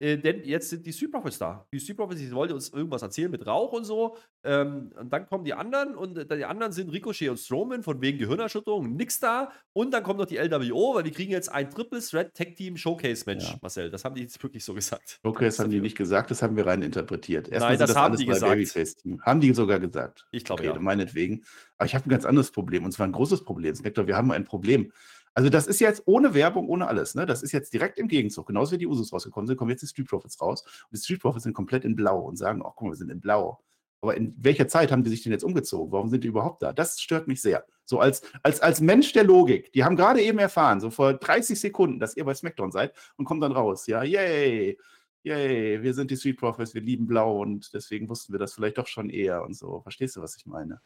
Äh, denn jetzt sind die Street Profits da. Die Street Profits, die wollten uns irgendwas erzählen mit Rauch und so. Ähm, und dann kommen die anderen und äh, die anderen sind Ricochet und Strowman von wegen Gehirnerschütterung, nix da. Und dann kommt noch die LWO, weil wir kriegen jetzt ein Triple Threat Tag Team Showcase Match,
Ja.
Marcel. Das haben die jetzt wirklich so gesagt.
Okay, das haben die nicht gesagt, das haben wir rein interpretiert. Erstmal
Nein,
sind
das haben die
bei
gesagt.
Haben die sogar gesagt.
Ich glaube,
Okay,
ja.
meinetwegen. Aber ich habe ein ganz anderes Problem und zwar ein großes Problem. Spectre, wir haben ein Problem. Also, das ist jetzt ohne Werbung, ohne alles. Ne? Das ist jetzt direkt im Gegenzug. Genauso wie die Usos rausgekommen sind, kommen jetzt die Street Profits raus. Und die Street Profits sind komplett in Blau und sagen: Ach, guck mal, wir sind in Blau. Aber in welcher Zeit haben die sich denn jetzt umgezogen? Warum sind die überhaupt da? Das stört mich sehr. So als, als, als Mensch der Logik. Die haben gerade eben erfahren, so vor 30 Sekunden, dass ihr bei SmackDown seid und kommen dann raus. Ja, yay. Yay, wir sind die Street Profits, wir lieben Blau und deswegen wussten wir das vielleicht doch schon eher und so. Verstehst du, was ich meine?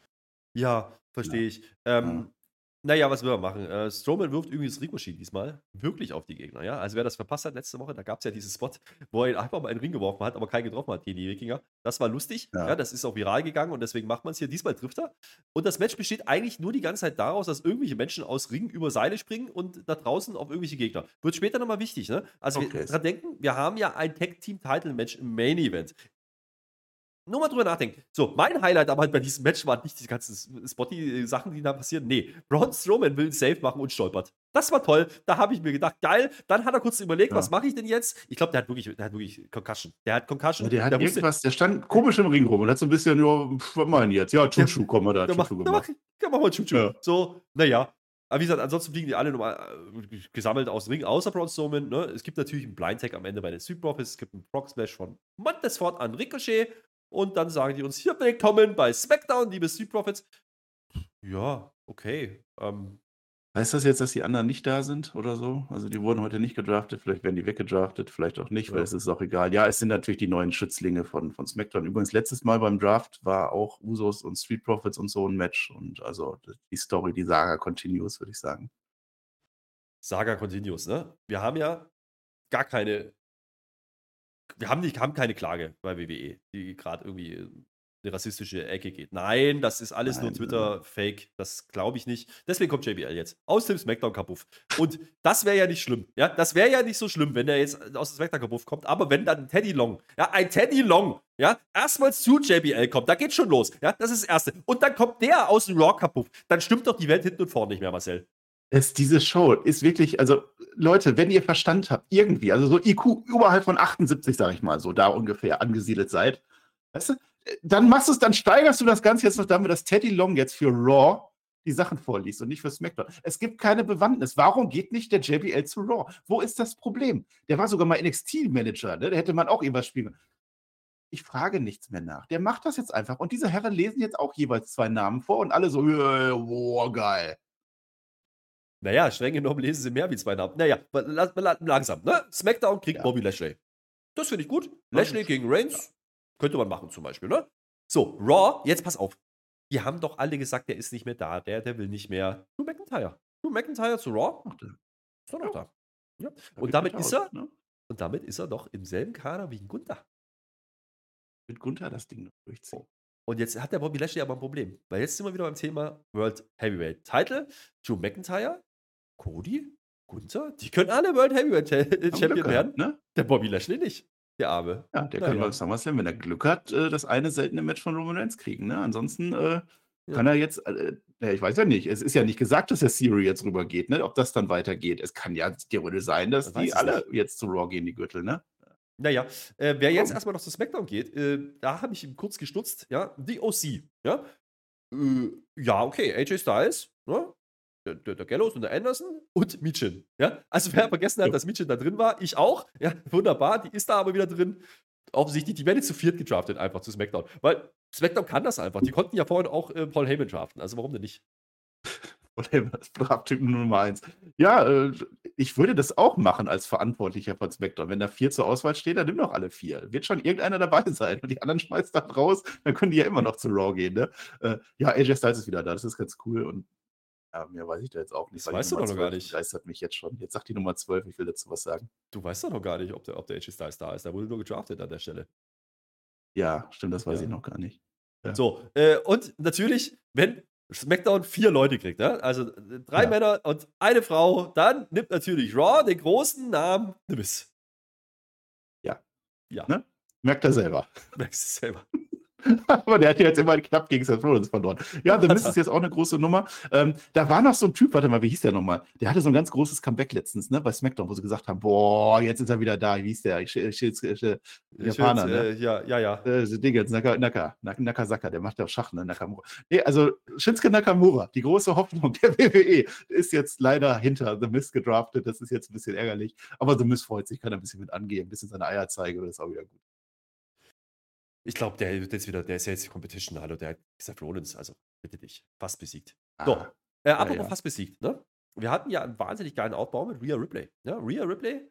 Ja, verstehe ich. Ähm, Naja, was will man machen? Äh, Strowman wirft irgendwie das Ricochet diesmal wirklich auf die Gegner, ja? Also, wer das verpasst hat letzte Woche, da gab es ja diesen Spot, wo er ihn einfach mal in den Ring geworfen hat, aber keinen getroffen hat, die Wikinger. Das war lustig, ja.
Ja.
das ist auch viral gegangen und deswegen macht man es hier. Diesmal trifft er. Und das Match besteht eigentlich nur die ganze Zeit daraus, dass irgendwelche Menschen aus Ring über Seile springen und da draußen auf irgendwelche Gegner. Wird später nochmal wichtig, ne? Also, wir
Okay.
dran denken, wir haben ja ein Tag-Team-Title-Match im Main-Event. Nur mal drüber nachdenken. So, mein Highlight aber halt bei diesem Match waren nicht die ganzen Spotty-Sachen, die da passieren. Nee, Braun Strowman will einen Save machen und stolpert. Das war toll. Da habe ich mir gedacht, geil. Dann hat er kurz überlegt,
Ja.
was mache ich denn jetzt? Ich glaube, der hat wirklich, der hat wirklich Concussion. Der hat Concussion.
Ja, der hat
wusste-
irgendwas, der stand komisch im Ring rum und hat so ein bisschen, ja, was meinen jetzt? Ja, Chuchu, komm mal da,
Der
Chuchu
der macht,
gemacht.
der macht mal Chuchu.
Ja.
So, naja. Aber wie gesagt, ansonsten fliegen die alle nochmal äh, gesammelt aus dem Ring, außer Braun Strowman. Ne? Es gibt natürlich einen Blind Tag am Ende bei den Street Profits. Es gibt einen Frog Splash von Montesfort an Ricochet. Und dann sagen die uns hier willkommen bei SmackDown, liebe Street Profits. Ja, okay. Ähm,
Heißt das jetzt, dass die anderen nicht da sind oder so? Also die wurden heute nicht gedraftet, vielleicht werden die weggedraftet, vielleicht auch nicht, weil
Ja.
es ist auch egal. Ja, es sind natürlich die neuen Schützlinge von, von SmackDown. Übrigens, letztes Mal beim Draft war auch Usos und Street Profits und so ein Match. Und also die Story, die Saga continues, würde ich sagen.
Saga Continues, ne? Wir haben ja gar keine. Wir haben, nicht, haben keine Klage bei WWE, die gerade irgendwie in eine rassistische Ecke geht. Nein, das ist alles nur
Nein,
Twitter-Fake. Das glaube ich nicht. Deswegen kommt JBL jetzt aus dem SmackDown-Kapuff. Und das wäre ja nicht schlimm. Ja, das wäre ja nicht so schlimm, wenn er jetzt aus dem SmackDown-Kapuff kommt. Aber wenn dann Teddy Long, ja, ein Teddy Long, ja, erstmals zu JBL kommt, da geht schon los. Ja, das ist das Erste. Und dann kommt der aus dem Raw-Kapuff. Dann stimmt doch die Welt hinten und vorne nicht mehr, Marcel.
Es, diese Show ist wirklich, also Leute, wenn ihr Verstand habt, irgendwie, also so IQ überhalb von 78, sage ich mal, so da ungefähr angesiedelt seid, weißt du, äh, dann machst du es, dann steigerst du das Ganze jetzt noch damit, dass Teddy Long jetzt für Raw die Sachen vorliest und nicht für SmackDown. Es gibt keine Bewandtnis. Warum geht nicht der JBL zu Raw? Wo ist das Problem? Der war sogar mal NXT-Manager, ne? da hätte man auch irgendwas spielen können. Ich frage nichts mehr nach. Der macht das jetzt einfach. Und diese Herren lesen jetzt auch jeweils zwei Namen vor und alle so, äh, wow, geil.
Naja, streng genommen lesen sie mehr wie zwei Namen. Naja, la- la- la- langsam. Ne? SmackDown kriegt
Ja.
Bobby Lashley. Das finde ich gut.
Ja,
Lashley gegen Reigns könnte man machen zum Beispiel. Ne? So, Raw, jetzt pass auf. Die haben doch alle gesagt, der ist nicht mehr da. Der, der will nicht mehr. Drew McIntyre. Drew McIntyre zu Raw.
Ach, der-
Ist doch noch da. Ja.
da
Und
geht
damit
mit
ist er,
Ne?
und damit ist er doch im selben Kader wie Gunther.
Mit Gunther das Ding noch durchziehen.
Und jetzt hat der Bobby Lashley aber ein Problem. Weil jetzt sind wir wieder beim Thema World Heavyweight Title. Drew McIntyre, Cody, Gunther, die können alle World Heavyweight
Haben
Champion
Glück
werden.
Ne?
Der Bobby Lashley nicht. Der Arme.
Ja, der
Na
kann
ja.
beim SummerSlam, wenn er Glück hat, äh, das eine seltene Match von Roman Reigns kriegen. Ne? Ansonsten äh,
Ja.
kann er jetzt, äh, ja, ich weiß ja nicht, es ist ja nicht gesagt, dass der Theory jetzt rübergeht, ne? ob das dann weitergeht. Es kann ja theoretisch sein, dass
weiß
die alle jetzt zu Raw gehen, die Gürtel. Ne?
Naja, äh, wer jetzt
Komm.
erstmal noch zu SmackDown geht, äh, da habe ich ihm kurz gestutzt, ja, die OC, ja. Äh, ja, okay, AJ Styles, ne? Der, der, der Gallows und der Anderson und Michin, ja. Also wer vergessen hat, dass Michin da drin war, ich auch, ja, wunderbar, die ist da aber wieder drin. Offensichtlich, die werden jetzt zu viert gedraftet einfach zu SmackDown, weil SmackDown kann das einfach. Die konnten ja vorhin auch äh, Paul Heyman draften, also warum denn nicht?
Oder das Drafttyp Nummer eins. Ja, äh, ich würde das auch machen als Verantwortlicher von SmackDown. Wenn da vier zur Auswahl stehen, dann nimm doch alle vier. Wird schon irgendeiner dabei sein. Und die anderen schmeißt dann raus, dann können die ja immer noch zu Raw gehen. Ne? Äh, ja, AJ Styles ist wieder da, das ist ganz cool. Und ja, mehr weiß ich da jetzt auch nicht.
Das weißt du doch noch gar
12
nicht.
begeistert mich jetzt schon. Jetzt sagt die Nummer 12, ich will dazu was sagen.
Du weißt doch noch gar nicht, ob der, ob der AJ Styles da ist. Der wurde nur gedraftet an der Stelle.
Ja, stimmt, das weiß
Ja.
ich noch gar nicht. Ja.
So, äh, und natürlich, wenn SmackDown vier Leute kriegt, ja? also äh, drei
Ja.
Männer und eine Frau, dann nimmt natürlich Raw den großen Namen The.
Ja.
Ja,
Ne? Merkt er selber.
merkst du selber.
Aber der hat ja jetzt immer knapp gegen Seth Rollins verloren. Ja, The Miz ist jetzt auch eine große Nummer. Ähm, da war noch so ein Typ, warte mal, wie hieß der nochmal? Der hatte so ein ganz großes Comeback letztens, ne, bei SmackDown, wo sie gesagt haben, boah, jetzt ist er wieder da. Wie hieß der? Ich, ich, ich, Japaner, ne?
äh, ja, ja, ja.
Äh, Dingens, Naka, Naka, Naka, Nakasaka, der macht ja auch Schach, ne? Nakamura. Nee, also Shinsuke Nakamura, die große Hoffnung der WWE, ist jetzt leider hinter The Miz gedraftet. Das ist jetzt ein bisschen ärgerlich. Aber The Miz freut sich, kann ein bisschen mit angehen, ein bisschen seine Eier zeigen, das ist auch wieder gut.
Ich glaube, der wird jetzt wieder, der ist ja jetzt die Competition, hallo, der hat Seth Rollins, also bitte dich, fast besiegt.
Ah,
äh, apropos
ja.
fast besiegt, ne? Wir hatten ja einen wahnsinnig geilen Aufbau mit Rhea Ripley. Ja, Rhea Ripley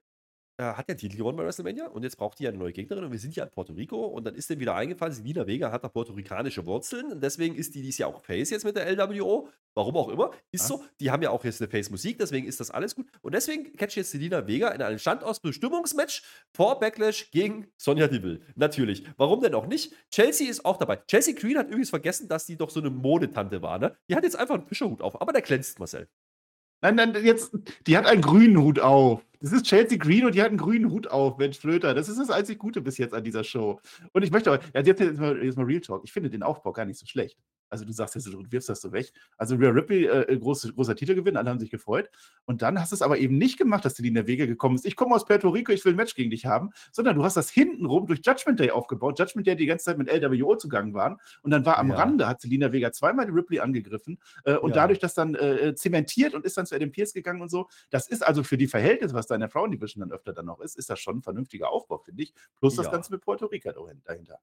hat ja Titel gewonnen bei WrestleMania und jetzt braucht die ja eine neue Gegnerin und wir sind ja in Puerto Rico und dann ist dir wieder eingefallen, Selina Vega hat da puerto-ricanische Wurzeln und deswegen ist die dies ja auch Face jetzt mit der LWO. Warum auch immer. Ist
Ja.
so. Die haben ja auch jetzt eine Face-Musik, deswegen ist das alles gut. Und deswegen catch jetzt Selina Vega in einem Standausbestimmungsmatch vor Backlash gegen Sonja Deville. Natürlich. Warum denn auch nicht? Chelsea ist auch dabei. Chelsea Green hat übrigens vergessen, dass die doch so eine Modetante war, ne? Die hat jetzt einfach einen Fischerhut auf, aber der glänzt, Marcel.
Nein, nein, jetzt, die hat einen grünen Hut auf. Das ist Chelsea Green und die hat einen grünen Hut auf, Mensch, Flöter. Das ist das einzig Gute bis jetzt an dieser Show. Und ich möchte aber, ja, jetzt, jetzt, mal, jetzt mal Real Talk. Ich finde den Aufbau gar nicht so schlecht. Also du sagst jetzt, du wirfst das so weg. Also Rhea Ripley, äh, groß, großer Titelgewinn, alle haben sich gefreut. Und dann hast du es aber eben nicht gemacht, dass du die in der Wege gekommen ist. Ich komme aus Puerto Rico, ich will ein Match gegen dich haben, sondern du hast das hintenrum durch Judgment Day aufgebaut. Judgment Day die ganze Zeit mit LWO zugangen waren. Und dann war am
Ja.
Rande, hat Selina Vega zweimal die Ripley angegriffen. Äh, und
Ja.
dadurch das dann äh, zementiert und ist dann zu Adam Pierce gegangen und so. Das ist also für die Verhältnisse, was da in der Frauendivision dann öfter dann noch ist, ist das schon ein vernünftiger Aufbau, finde ich. Plus das
Ja.
Ganze mit Puerto Rico dahinter.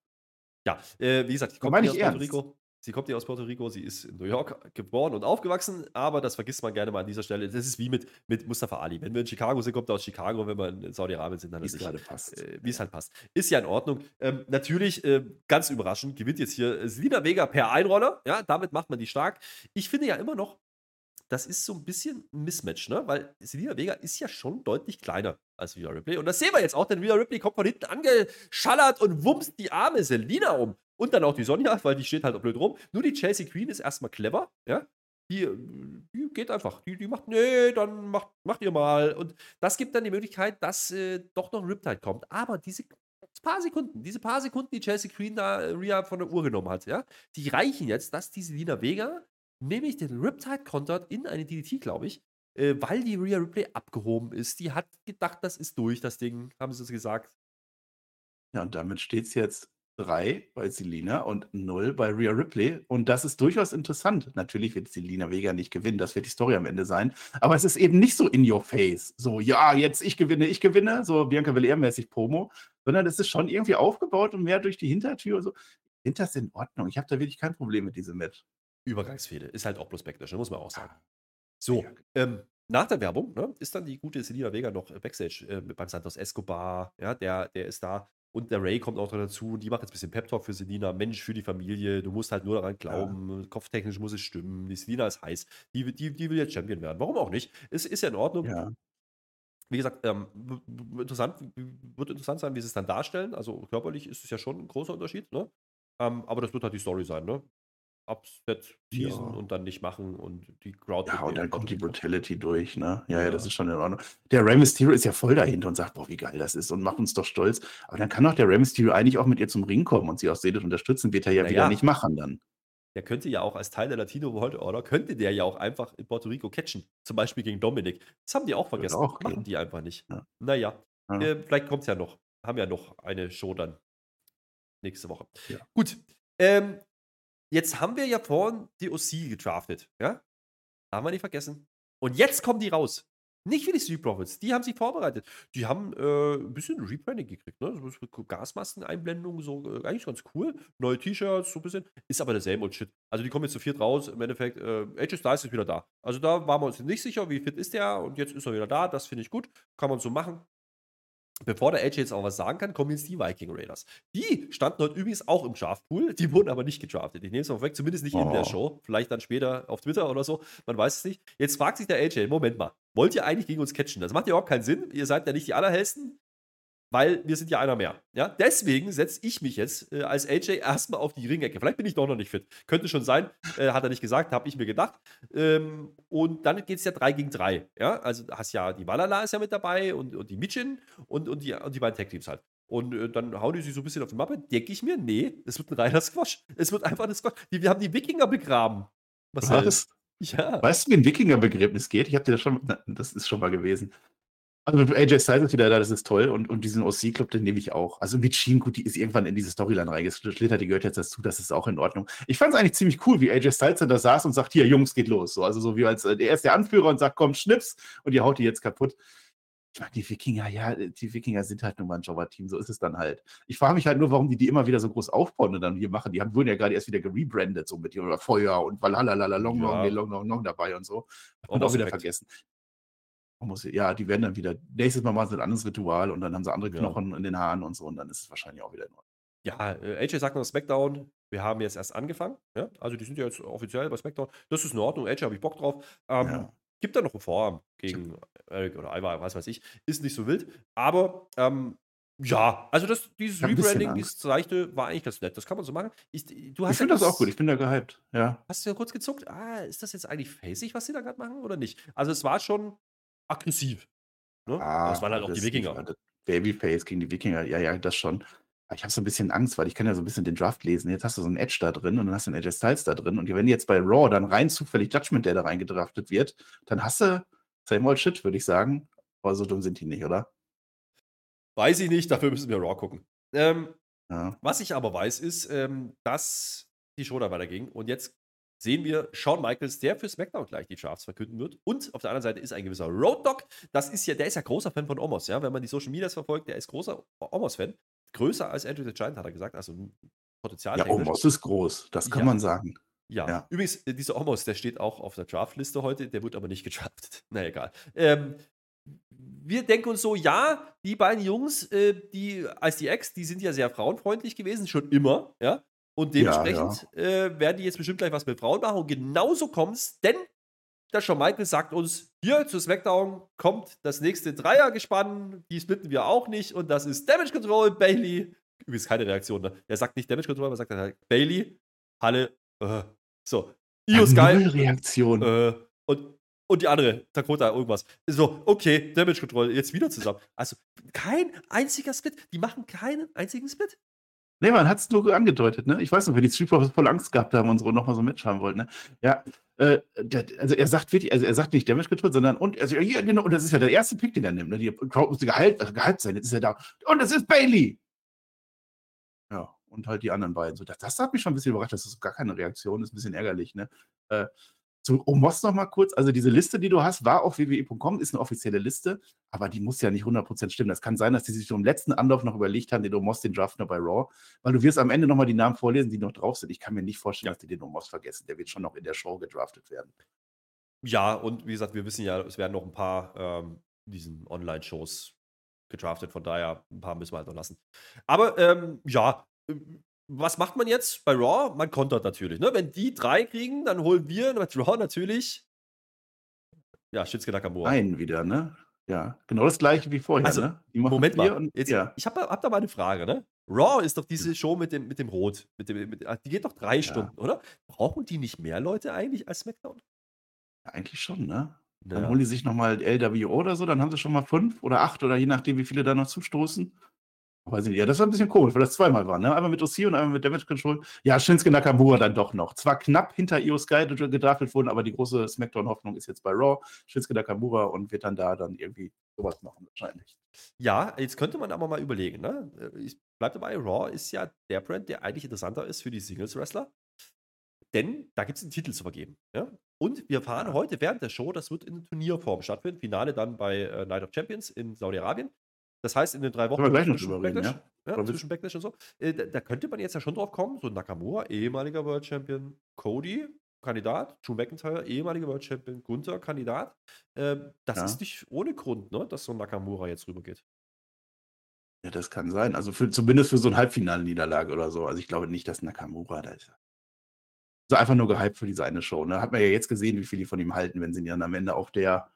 Ja, äh, wie gesagt, kommt
meine
nicht aus
ich
Puerto. Rico. Sie kommt nicht aus Puerto Rico, sie ist in New York geboren und aufgewachsen, aber das vergisst man gerne mal an dieser Stelle. Das ist wie mit, mit Mustafa Ali. Wenn wir in Chicago sind, kommt er aus Chicago, wenn wir in Saudi-Arabien sind, dann
Wie
ist
es gerade passt.
äh, wie es halt passt. Ist ja in Ordnung. Ähm, natürlich, äh, ganz überraschend, gewinnt jetzt hier Selina Vega per Einroller. Ja, damit macht man die stark. Ich finde ja immer noch, das ist so ein bisschen ein Mismatch, ne? Weil Selina Vega ist ja schon deutlich kleiner als Rhea Ripley. Und das sehen wir jetzt auch, denn Rhea Ripley kommt von hinten angeschallert und wumst die arme Selina um. Und dann auch die Sonja, weil die steht halt auch blöd rum. Nur die Chelsea Queen ist erstmal clever, ja? Die, die geht einfach. Die, die macht, nee, dann macht, macht ihr mal. Und das gibt dann die Möglichkeit, dass äh, doch noch ein Riptide kommt. Aber diese paar Sekunden, diese paar Sekunden, die Chelsea Queen da äh, Rhea von der Uhr genommen hat, ja, die reichen jetzt, dass die Selina Vega nämlich den Riptide kontert in eine DDT, glaube ich, äh, weil die Rhea Ripley abgehoben ist. Die hat gedacht, das ist durch, das Ding, haben sie es gesagt.
Ja, und damit steht es jetzt 3 bei Selina und 0 bei Rhea Ripley. Und das ist durchaus interessant. Natürlich wird Selina Vega nicht gewinnen, das wird die Story am Ende sein. Aber es ist eben nicht so in your face. So, ja, jetzt ich gewinne, ich gewinne, so Bianca Belair-mäßig Promo, sondern es ist schon irgendwie aufgebaut und mehr durch die Hintertür so. Ich finde das in Ordnung. Ich habe da wirklich kein Problem mit diesem Match.
Übergangsfehde. Ist halt auch bloß Backlash, ne, muss man auch sagen. So,
Ja,
ähm, nach der Werbung ne, ist dann die gute Selina Vega noch äh, Backstage äh, beim Santos Escobar. Ja, der, der ist da. Und der Ray kommt auch noch dazu die macht jetzt ein bisschen Pep-Talk für Selina. Mensch, für die Familie, du musst halt nur daran glauben. Kopftechnisch muss es stimmen. Die Selina ist heiß. Die, die, die will jetzt Champion werden. Warum auch nicht? Ist, ist ja in Ordnung.
Ja.
Wie gesagt, ähm, interessant, wird interessant sein, wie sie es dann darstellen. Also körperlich ist es ja schon ein großer Unterschied, ne? Ähm, aber das wird halt die Story sein, ne? Upset teasen
Ja.
und dann nicht machen und die Crowd.
Ja, und dann kommt die. Brutality durch, ne? Ja, ja,
Ja.
das ist schon in Ordnung. Der Rey Mysterio ist ja voll dahinter und sagt, boah, wie geil das ist und macht uns doch stolz. Aber dann kann doch der Rey Mysterio eigentlich auch mit ihr zum Ring kommen und sie auch seelisch unterstützen, wird er ja
Na
wieder
ja.
nicht machen dann.
Der könnte ja auch als Teil der Latino World Order, könnte der ja auch einfach in Puerto Rico catchen. Zum Beispiel gegen Dominik. Das haben die auch vergessen.
auch
Machen die einfach nicht.
Ja.
Naja,
Ja.
äh, vielleicht kommt es ja noch. Haben ja noch eine Show dann nächste Woche. Gut. Ähm, jetzt haben wir ja vorhin die OC gedraftet. Ja? Haben wir nicht vergessen. Und jetzt kommen die raus. Nicht wie die Street Profits. Die haben sich vorbereitet. Die haben äh, ein bisschen Rebranding gekriegt. Ne? So so äh, eigentlich ganz cool. Neue T-Shirts, so ein bisschen. Ist aber derselbe Old Shit. Also die kommen jetzt zu viert raus. Im Endeffekt, äh, AJ Styles ist wieder da. Also da waren wir uns nicht sicher, wie fit ist der. Und jetzt ist er wieder da. Das finde ich gut. Kann man so machen. Bevor der AJ jetzt auch was sagen kann, kommen jetzt die Viking Raiders. Die standen heute übrigens auch im Draftpool, die wurden aber nicht gedraftet. Ich nehme es mal weg, zumindest nicht in der
Oh.
Show. Vielleicht dann später auf Twitter oder so, man weiß es nicht. Jetzt fragt sich der AJ, Moment mal, wollt ihr eigentlich gegen uns catchen? Das macht ja überhaupt keinen Sinn. Ihr seid ja nicht die allerhellsten, weil wir sind ja einer mehr. Ja? Deswegen setze ich mich jetzt äh, als AJ erstmal auf die Ringecke. Vielleicht bin ich doch noch nicht fit. Könnte schon sein, äh, hat er nicht gesagt, habe ich mir gedacht. Ähm, und dann geht es ja 3 gegen 3. Ja? Also hast ja, die Malala ist ja mit dabei und, und die Michin und, und, die, und die beiden Tag-Teams halt. Und äh, dann hauen die sich so ein bisschen auf die Mappe. Denke ich mir, nee, es wird ein reiner Squash. Es wird einfach ein Squash. Die, wir haben die Wikinger begraben. Was?
Was?
Ja.
Weißt du, wie ein Wikinger-Begräbnis geht? Ich habe dir das schon, das ist schon mal gewesen. Also mit AJ Styles ist wieder da, das ist toll. Und, und diesen OC-Club, den nehme ich auch. Also mit Sheen, gut, die ist irgendwann in diese Storyline reingeschlittert, die gehört jetzt dazu, das ist auch in Ordnung. Ich fand es eigentlich ziemlich cool, wie AJ Styles dann da saß und sagt, hier, Jungs, geht los. So, also so wie als, äh, er ist der Anführer und sagt, komm, schnips, und ihr haut die jetzt kaputt. Ich meine, die Wikinger, ja, die Wikinger sind halt nur mal ein Jobber-Team, so ist es dann halt. Ich frage mich halt nur, warum die die immer wieder so groß aufbauen und dann hier machen. Die haben, wurden ja gerade erst wieder gerebrandet, so mit oder Feuer und Valhalla, long, long,
Ja.
nee, long, long, long dabei und so.
Auch
Und auch
was
wieder vergessen. Muss, ja, die werden dann wieder, nächstes Mal machen sie ein anderes Ritual und dann haben sie andere
Ja.
Knochen in den Haaren und so und dann ist es wahrscheinlich auch wieder in Ordnung.
Ja, äh, AJ sagt noch SmackDown, wir haben jetzt erst angefangen. Ja? Also die sind ja jetzt offiziell bei SmackDown. Das ist in Ordnung, AJ habe ich Bock drauf. Ähm,
Ja.
Gibt da noch einen Vorarm gegen Eric oder Ivar, was weiß ich. Ist nicht so wild. Aber ähm, ja, also das, dieses Rebranding, dieses leichte, war eigentlich ganz nett. Das kann man so machen. Ich, du
Ich finde
ja
das auch gut, ich bin da gehypt, ja.
Hast du ja kurz gezuckt? Ah, ist das jetzt eigentlich facig, was sie da gerade machen oder nicht? Also es war schon aggressiv. Ne?
Ah,
das waren halt auch die Wikinger.
Babyface gegen die Wikinger, ja, ja, das schon. Aber Ich habe so ein bisschen Angst, weil ich kann ja so ein bisschen den Draft lesen. Jetzt hast du so einen Edge da drin und dann hast du einen AJ Styles da drin. Und wenn jetzt bei Raw dann rein zufällig Judgment, der da reingedraftet wird, dann hast du same old shit, würde ich sagen. Aber so dumm sind die nicht, oder?
Weiß ich nicht, dafür müssen wir Raw gucken. Ähm,
Ja.
Was ich aber weiß, ist, ähm, dass die Show da weiterging. Und jetzt sehen wir Shawn Michaels, der für SmackDown gleich die Drafts verkünden wird. Und auf der anderen Seite ist ein gewisser Road Dogg. Das ist ja, der ist ja großer Fan von Omos, ja. Wenn man die Social Medias verfolgt, der ist großer Omos-Fan. Größer als Andrew the Giant, hat er gesagt. Also Potenzial.
Ja, Omos ist groß, das kann
Ja.
man sagen.
Ja.
Ja.
Übrigens, äh, dieser Omos, der steht auch auf der Draftliste heute, der wird aber nicht gedraftet. Na egal. Ähm, wir denken uns so, ja, die beiden Jungs, äh, die als die Ex, die sind ja sehr frauenfreundlich gewesen, schon immer, ja. Und
Ja,
dementsprechend Äh, werden die jetzt bestimmt gleich was mit Frauen machen. Und genauso kommt es, denn der Shawn Michaels sagt uns, hier zu SmackDown kommt das nächste Dreiergespann, die splitten wir auch nicht. Und das ist Damage Control, Bailey. Übrigens keine Reaktion, ne? Er sagt nicht Damage Control, aber sagt dann halt Bailey, Halle, äh. So, Io
Ja,
Sky,
null Reaktion.
äh, und, und die andere, Dakota, irgendwas. So, okay, Damage Control, jetzt wieder zusammen. Also, kein einziger Split. Die machen keinen einzigen Split.
Nee, man hat es nur angedeutet, ne? Ich weiß noch, wenn die Street Profits voll Angst gehabt haben und so nochmal so haben wollten, ne? Ja, äh, der, also er sagt wirklich, also er sagt nicht Damage Control, sondern und, also ja, genau, und das ist ja der erste Pick, den er nimmt, ne? Die Crowd musste geheilt, also gehypt sein, jetzt ist er da. Und es ist Bailey! Ja, und halt die anderen beiden. So, das, das hat mich schon ein bisschen überrascht, das ist gar keine Reaktion, ist ein bisschen ärgerlich, ne? Äh, zu Omos noch mal kurz, also diese Liste, die du hast, war auf wwe.com, ist eine offizielle Liste, aber die muss ja nicht 100% stimmen. Das kann sein, dass die sich so im letzten Anlauf noch überlegt haben, den Omos, den Draft noch bei Raw, weil du wirst am Ende noch mal die Namen vorlesen, die noch drauf sind. Ich kann mir nicht vorstellen, dass die den Omos vergessen. Der wird schon noch in der Show gedraftet werden.
Ja, und wie gesagt, wir wissen ja, es werden noch ein paar ähm, diesen Online-Shows gedraftet, von daher ein paar müssen wir halt noch lassen. Aber ähm, ja, was macht man jetzt bei Raw? Man kontert natürlich. Ne? Wenn die drei kriegen, dann holen wir mit Raw natürlich. Ja, Shinsuke Nakamura.
Ein wieder, ne? Ja, genau das gleiche wie vorher,
Also,
ne?
Moment mal.
Und,
Jetzt,
ja.
Ich habe hab da mal eine Frage, ne? Raw ist doch diese Show mit dem, mit dem Rot. Mit dem, mit, die geht doch drei Stunden, oder? Brauchen die nicht mehr Leute eigentlich als SmackDown?
ja, eigentlich schon, ne? Dann
Ja.
holen die sich noch mal LWO oder so, dann haben sie schon mal fünf oder acht oder je nachdem, wie viele da noch zustoßen. Weiß ich nicht. Ja, das war ein bisschen komisch, weil das zweimal war, ne? Einmal mit OC und einmal mit Damage Control. Ja, Shinsuke Nakamura dann doch noch. Zwar knapp hinter Io Sky gedraftet wurden, aber die große Smackdown-Hoffnung ist jetzt bei Raw. Shinsuke Nakamura und wird dann da dann irgendwie sowas machen, wahrscheinlich.
Ja, jetzt könnte man aber mal überlegen, ne? Äh, Ich bleib dabei, Raw ist ja der Brand, der eigentlich interessanter ist für die Singles-Wrestler. Denn da gibt es einen Titel zu vergeben. Ja? Und wir fahren
Ja.
heute während der Show, das wird in Turnierform stattfinden. Finale dann bei äh, Night of Champions in Saudi-Arabien. Das heißt, in den drei Wochen
wir gleich noch
zwischen
drüber reden,
Backlash, ja?
Oder
zwischen Backlash und so, äh, da, da könnte man jetzt ja schon drauf kommen, so Nakamura, ehemaliger World Champion, Cody, Kandidat, Drew McIntyre, ehemaliger World Champion, Gunther, Kandidat. Ähm, das
Ja.
ist nicht ohne Grund, ne, dass so ein Nakamura jetzt rübergeht.
Ja, das kann sein. Also für, zumindest für so eine Halbfinalniederlage oder so. Also ich glaube nicht, dass Nakamura da ist. So einfach nur gehypt für diese eine Show. Ne? Hat man ja jetzt gesehen, wie viel die von ihm halten, wenn sie ihn dann am Ende auf der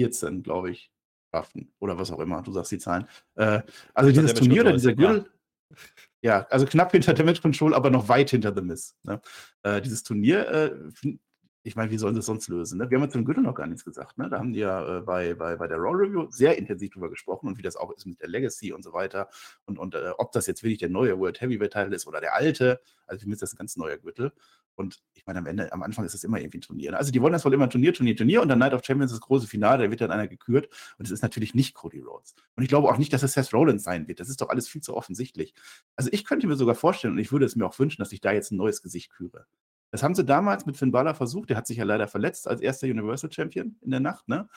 14, glaube ich, schaffen. Oder was auch immer. Du sagst die Zahlen. Äh, also dieses
Damage
Turnier oder dieser
ist- ja.
Gürtel. Ja. also knapp hinter Damage Control, aber noch weit hinter The Miz. Ne? Äh, dieses Turnier, äh, ich meine, wie sollen sie es sonst lösen? Ne? Wir haben ja zum Gürtel noch gar nichts gesagt. Ne? Da haben die ja äh, bei, bei, bei der Raw Review sehr intensiv drüber gesprochen und wie das auch ist mit der Legacy und so weiter. Und, und äh, ob das jetzt wirklich der neue World Heavyweight Title ist oder der alte. Also für mich ist das ein ganz neuer Gürtel. Und ich meine, am Ende, am Anfang ist es immer irgendwie ein Turnier. ne? Also die wollen das wohl immer Turnier, Turnier, Turnier und dann Night of Champions das große Finale, da wird dann einer gekürt. Und es ist natürlich nicht Cody Rhodes. Und ich glaube auch nicht, dass es Seth Rollins sein wird. Das ist doch alles viel zu offensichtlich. Also ich könnte mir sogar vorstellen, und ich würde es mir auch wünschen, dass ich da jetzt ein neues Gesicht küre. Das haben sie damals mit Finn Balor versucht. Der hat sich ja leider verletzt als erster Universal Champion in der Nacht, ne?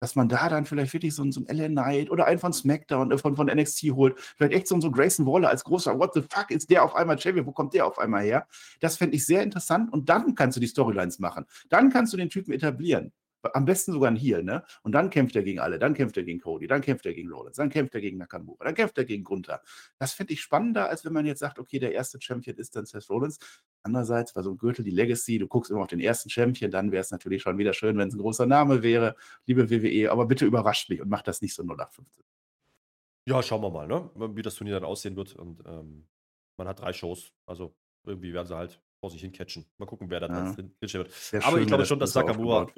Dass man da dann vielleicht wirklich so, so ein LA Knight oder einen von SmackDown, äh, von, von NXT holt. Vielleicht echt so, so Grayson Waller als großer, what the fuck, ist der auf einmal Champion? Wo kommt der auf einmal her? Das fände ich sehr interessant. Und dann kannst du die Storylines machen. Dann kannst du den Typen etablieren. Am besten sogar ein Heel, ne? Und dann kämpft er gegen alle, dann kämpft er gegen Cody, dann kämpft er gegen Rollins, dann kämpft er gegen Nakamura, dann kämpft er gegen Gunther. Das finde ich spannender, als wenn man jetzt sagt, okay, der erste Champion ist dann Seth Rollins. Andererseits war so ein Gürtel die Legacy, du guckst immer auf den ersten Champion, dann wäre es natürlich schon wieder schön, wenn es ein großer Name wäre, liebe WWE, aber bitte überrascht mich und macht das nicht so 0815.
Ja, schauen wir mal, ne? Wie das Turnier dann aussehen wird. Und ähm, man hat drei Shows. Also irgendwie werden sie halt vor sich hin catchen. Mal gucken, wer da ja. drin wird.
Sehr Aber schön, ich glaube schon, dass Nakamura,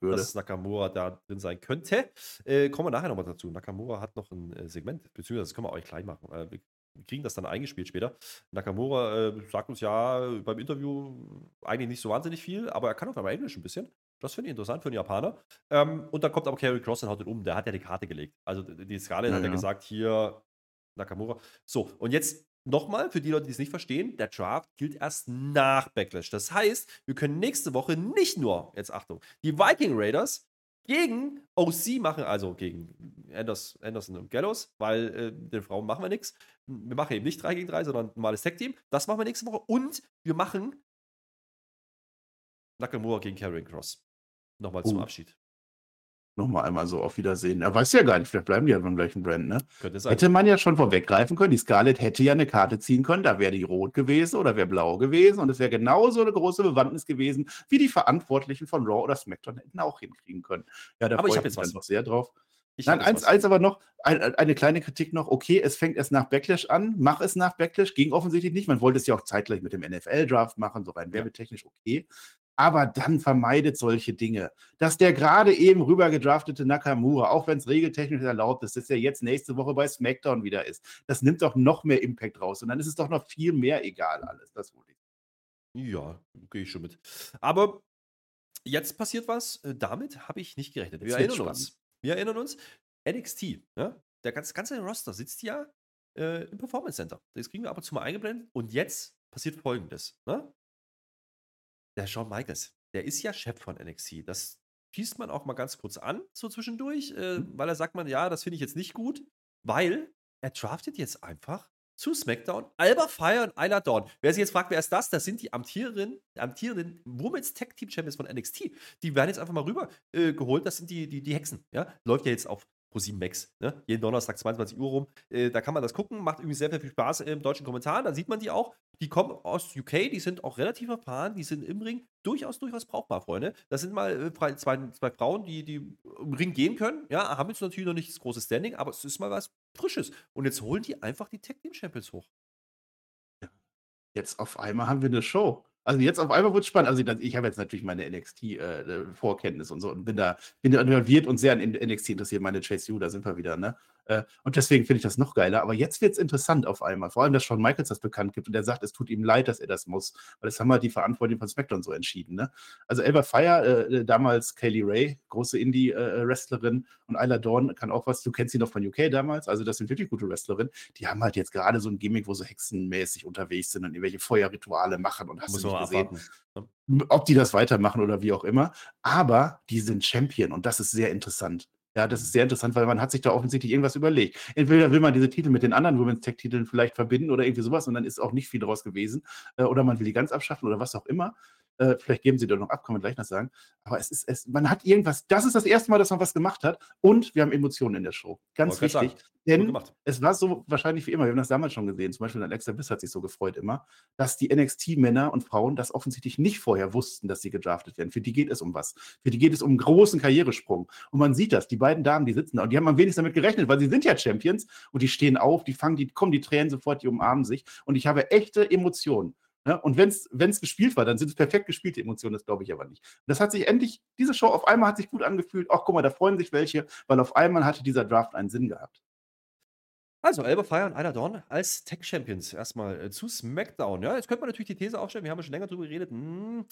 dass Nakamura da drin sein könnte. Äh, kommen wir nachher nochmal dazu. Nakamura hat noch ein äh, Segment, beziehungsweise das können wir euch gleich machen. Äh, wir kriegen das dann eingespielt später. Nakamura äh, sagt uns ja beim Interview eigentlich nicht so wahnsinnig viel, aber er kann auf einmal Englisch ein bisschen. Das finde ich interessant für einen Japaner. Ähm, und dann kommt aber Kerry Cross und haut ihn um. Der hat ja die Karte gelegt. Also die Skala ja, hat ja gesagt, hier Nakamura. So, und jetzt nochmal, für die Leute, die es nicht verstehen, der Draft gilt erst nach Backlash. Das heißt, wir können nächste Woche nicht nur, jetzt Achtung, die Viking Raiders gegen OC machen, also gegen Anders, Anderson und Gallows, weil äh, den Frauen machen wir nichts. Wir machen eben nicht 3 gegen 3, sondern ein normales Tag-Team. Das machen wir nächste Woche. Und wir machen Nakamura gegen Karrion Cross. Nochmal zum uh. Abschied
nochmal einmal so auf Wiedersehen. Er weiß ja gar nicht, vielleicht bleiben die ja beim gleichen Brand, ne? Hätte man ja schon vorweggreifen können. Die Scarlett hätte ja eine Karte ziehen können, da wäre die rot gewesen oder wäre blau gewesen und es wäre genauso eine große Bewandtnis gewesen, wie die Verantwortlichen von Raw oder SmackDown hätten auch hinkriegen können. Ja, da
aber ich habe jetzt was
noch sehr drauf. Ich Nein, eins, eins aber noch, ein, eine kleine Kritik noch. Okay, es fängt erst nach Backlash an. Mach es nach Backlash. Ging offensichtlich nicht. Man wollte es ja auch zeitgleich mit dem NFL-Draft machen, so rein werbetechnisch okay aber dann vermeidet solche Dinge. Dass der gerade eben rüber gedraftete Nakamura, auch wenn es regeltechnisch erlaubt ist, dass er jetzt nächste Woche bei SmackDown wieder ist, das nimmt doch noch mehr Impact raus und dann ist es doch noch viel mehr egal alles. Das wohl ich.
Ja, gehe ich schon mit. Aber jetzt passiert was, äh, damit habe ich nicht gerechnet. Wir erinnern uns. Wir erinnern uns, NXT, ja, der ganze, ganze Roster sitzt ja äh, im Performance Center. Das kriegen wir ab und zu mal eingeblendet. Und jetzt passiert folgendes. Ne? Der Shawn Michaels, der ist ja Chef von NXT. Das schießt man auch mal ganz kurz an, so zwischendurch, äh, mhm. weil er sagt man, ja, das finde ich jetzt nicht gut, weil er draftet jetzt einfach zu SmackDown Alba Fire und Isla Dawn. Wer sich jetzt fragt, wer ist das? Das sind die amtierenden, amtierenden Women's Tag Team Champions von NXT. Die werden jetzt einfach mal rüber äh, geholt. Das sind die, die, die Hexen. Ja? Läuft ja jetzt auf ProSieben Max. Ne? Jeden Donnerstag 22 Uhr rum. Äh, da kann man das gucken, macht irgendwie sehr, sehr viel Spaß im deutschen Kommentar. Da sieht man die auch. Die kommen aus UK, die sind auch relativ erfahren, die sind im Ring durchaus, durchaus brauchbar, Freunde. Das sind mal äh, zwei, zwei Frauen, die, die im Ring gehen können. Ja, haben jetzt natürlich noch nicht das große Standing, aber es ist mal was Frisches. Und jetzt holen die einfach die Tag Team Champions hoch.
Jetzt auf einmal haben wir eine Show. Also jetzt auf einmal wird es spannend. Also ich habe jetzt natürlich meine NXT-Vorkenntnis äh, und so und bin da, bin da involviert und sehr an NXT interessiert. Meine Chase U, da sind wir wieder, ne? Äh, und deswegen finde ich das noch geiler. Aber jetzt wird es interessant auf einmal. Vor allem, dass Shawn Michaels das bekannt gibt und der sagt, es tut ihm leid, dass er das muss. Weil das haben halt die Verantwortlichen von SmackDown so entschieden. Ne? Also Elba Fire, äh, damals Kaylee Ray, große Indie-Wrestlerin und Isla Dawn kann auch was. Du kennst sie noch von UK damals. Also das sind wirklich gute Wrestlerinnen. Die haben halt jetzt gerade so ein Gimmick, wo sie hexenmäßig unterwegs sind und irgendwelche Feuerrituale machen und hast Muss du nicht gesehen. Ob die das weitermachen oder wie auch immer. Aber die sind Champion und das ist sehr interessant. Ja, das ist sehr interessant, weil man hat sich da offensichtlich irgendwas überlegt. Entweder will man diese Titel mit den anderen Women's Tech-Titeln vielleicht verbinden oder irgendwie sowas und dann ist auch nicht viel draus gewesen. Äh, oder man will die ganz abschaffen oder was auch immer. Äh, vielleicht geben sie da noch ab, kann man gleich noch sagen. Aber es ist, es, man hat irgendwas, das ist das erste Mal, dass man was gemacht hat und wir haben Emotionen in der Show. Ganz wichtig. Denn es war so wahrscheinlich wie immer, wir haben das damals schon gesehen, zum Beispiel Alexa Bliss hat sich so gefreut immer, dass die NXT-Männer und Frauen das offensichtlich nicht vorher wussten, dass sie gedraftet werden. Für die geht es um was. Für die geht es um einen großen Karrieresprung. Und man sieht das, die beiden Damen, die sitzen da und die haben am wenigsten damit gerechnet, weil sie sind ja Champions und die stehen auf, die fangen, die kommen, die Tränen sofort, die umarmen sich. Und ich habe echte Emotionen. Ja, und wenn es gespielt war, dann sind es perfekt gespielte Emotionen, das glaube ich aber nicht. Das hat sich endlich, diese Show auf einmal hat sich gut angefühlt. Ach, guck mal, da freuen sich welche, weil auf einmal hatte dieser Draft einen Sinn gehabt.
Also, Elba Fire und Ida Dawn als Tech Champions erstmal äh, zu SmackDown. Ja, jetzt könnte man natürlich die These aufstellen, wir haben ja schon länger darüber geredet. Hm,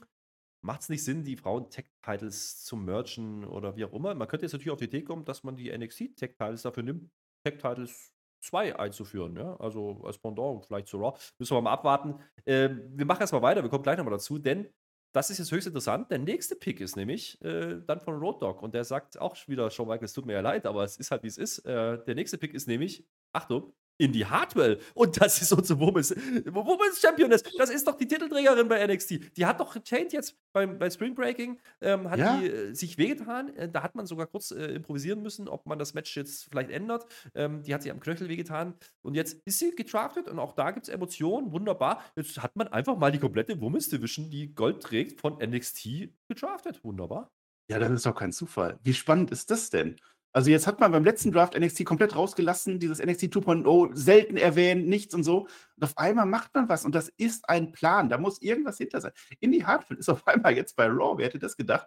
Macht es nicht Sinn, die Frauen-Tech-Titles zu merchen oder wie auch immer? Man könnte jetzt natürlich auf die Idee kommen, dass man die NXT-Tech-Titles dafür nimmt, Tech-Titles 2 einzuführen, ja, also als Pendant vielleicht zu Raw. Müssen wir mal abwarten. Äh, wir machen erstmal weiter, wir kommen gleich nochmal dazu, denn das ist jetzt höchst interessant. Der nächste Pick ist nämlich äh, dann von Road Dog und der sagt auch wieder, Shawn Michaels, tut mir ja leid, aber es ist halt wie es ist. Äh, der nächste Pick ist nämlich, Achtung, Indy Hartwell. Und das ist unsere Women's, Women's Championess. Das ist doch die Titelträgerin bei NXT. Die hat doch retained jetzt beim, bei Spring Breaking, ähm, hat
Ja.
die äh, sich wehgetan. Äh, da hat man sogar kurz äh, improvisieren müssen, ob man das Match jetzt vielleicht ändert. Ähm, die hat sich am Knöchel wehgetan. Und jetzt ist sie getraftet und auch da gibt es Emotionen. Wunderbar. Jetzt hat man einfach mal die komplette Women's Division, die Gold trägt, von NXT getraftet. Wunderbar.
Ja, das ist doch kein Zufall. Wie spannend ist das denn? Also jetzt hat man beim letzten Draft NXT komplett rausgelassen, dieses NXT 2.0 selten erwähnt, nichts und so. Und auf einmal macht man was und das ist ein Plan. Da muss irgendwas hinter sein. Indy Hartwell ist auf einmal jetzt bei Raw. Wer hätte das gedacht?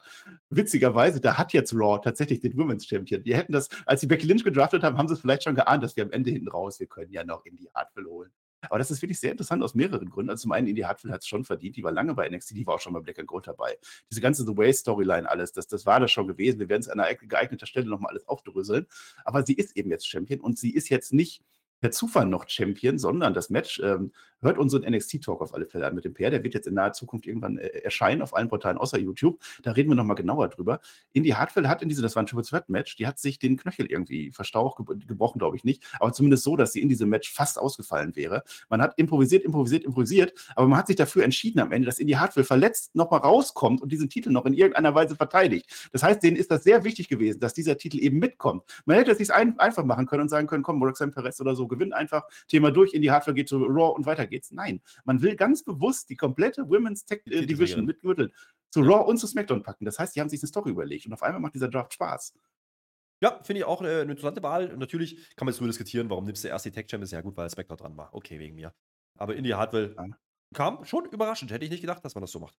Witzigerweise, da hat jetzt Raw tatsächlich den Women's Champion. Die hätten das, als sie Becky Lynch gedraftet haben, haben sie es vielleicht schon geahnt, dass wir am Ende hinten raus, wir können ja noch Indy Hartwell holen. Aber das ist wirklich sehr interessant aus mehreren Gründen. Also zum einen, Indy Hartwell hat es schon verdient, die war lange bei NXT, die war auch schon bei Black and Gold dabei. Diese ganze The Way-Storyline, alles, das, das war das schon gewesen. Wir werden es an einer geeigneten Stelle nochmal alles aufdröseln. Aber sie ist eben jetzt Champion und sie ist jetzt nicht per Zufall noch Champion, sondern das Match ähm, hört unseren NXT-Talk auf alle Fälle an mit dem PR. Der wird jetzt in naher Zukunft irgendwann äh, erscheinen auf allen Portalen außer YouTube. Da reden wir nochmal genauer drüber. Indy Hartwell hat in diese, das war ein Triple Threat Match, die hat sich den Knöchel irgendwie verstaucht, ge gebrochen, glaube ich nicht, aber zumindest so, dass sie in diesem Match fast ausgefallen wäre. Man hat improvisiert, improvisiert, improvisiert, aber man hat sich dafür entschieden am Ende, dass Indy Hartwell verletzt nochmal rauskommt und diesen Titel noch in irgendeiner Weise verteidigt. Das heißt, denen ist das sehr wichtig gewesen, dass dieser Titel eben mitkommt. Man hätte es sich ein, einfach machen können und sagen können, komm, Roxanne Perez oder so, gewinnt einfach, Thema durch, Indy Hartwell geht zu Raw und weiter geht's. Nein, man will ganz bewusst die komplette Women's Tech äh, Division mit Gürtel zu Raw und zu SmackDown packen. Das heißt, die haben sich eine Story überlegt und auf einmal macht dieser Draft Spaß.
Ja, finde ich auch eine, eine interessante Wahl. Und natürlich kann man jetzt nur diskutieren, warum nimmst du erst die Tech Champions? Ja, gut, weil SmackDown dran war. Okay, wegen mir. Aber Indy Hartwell
Ja.
kam schon überraschend. Hätte ich nicht gedacht, dass man das so macht.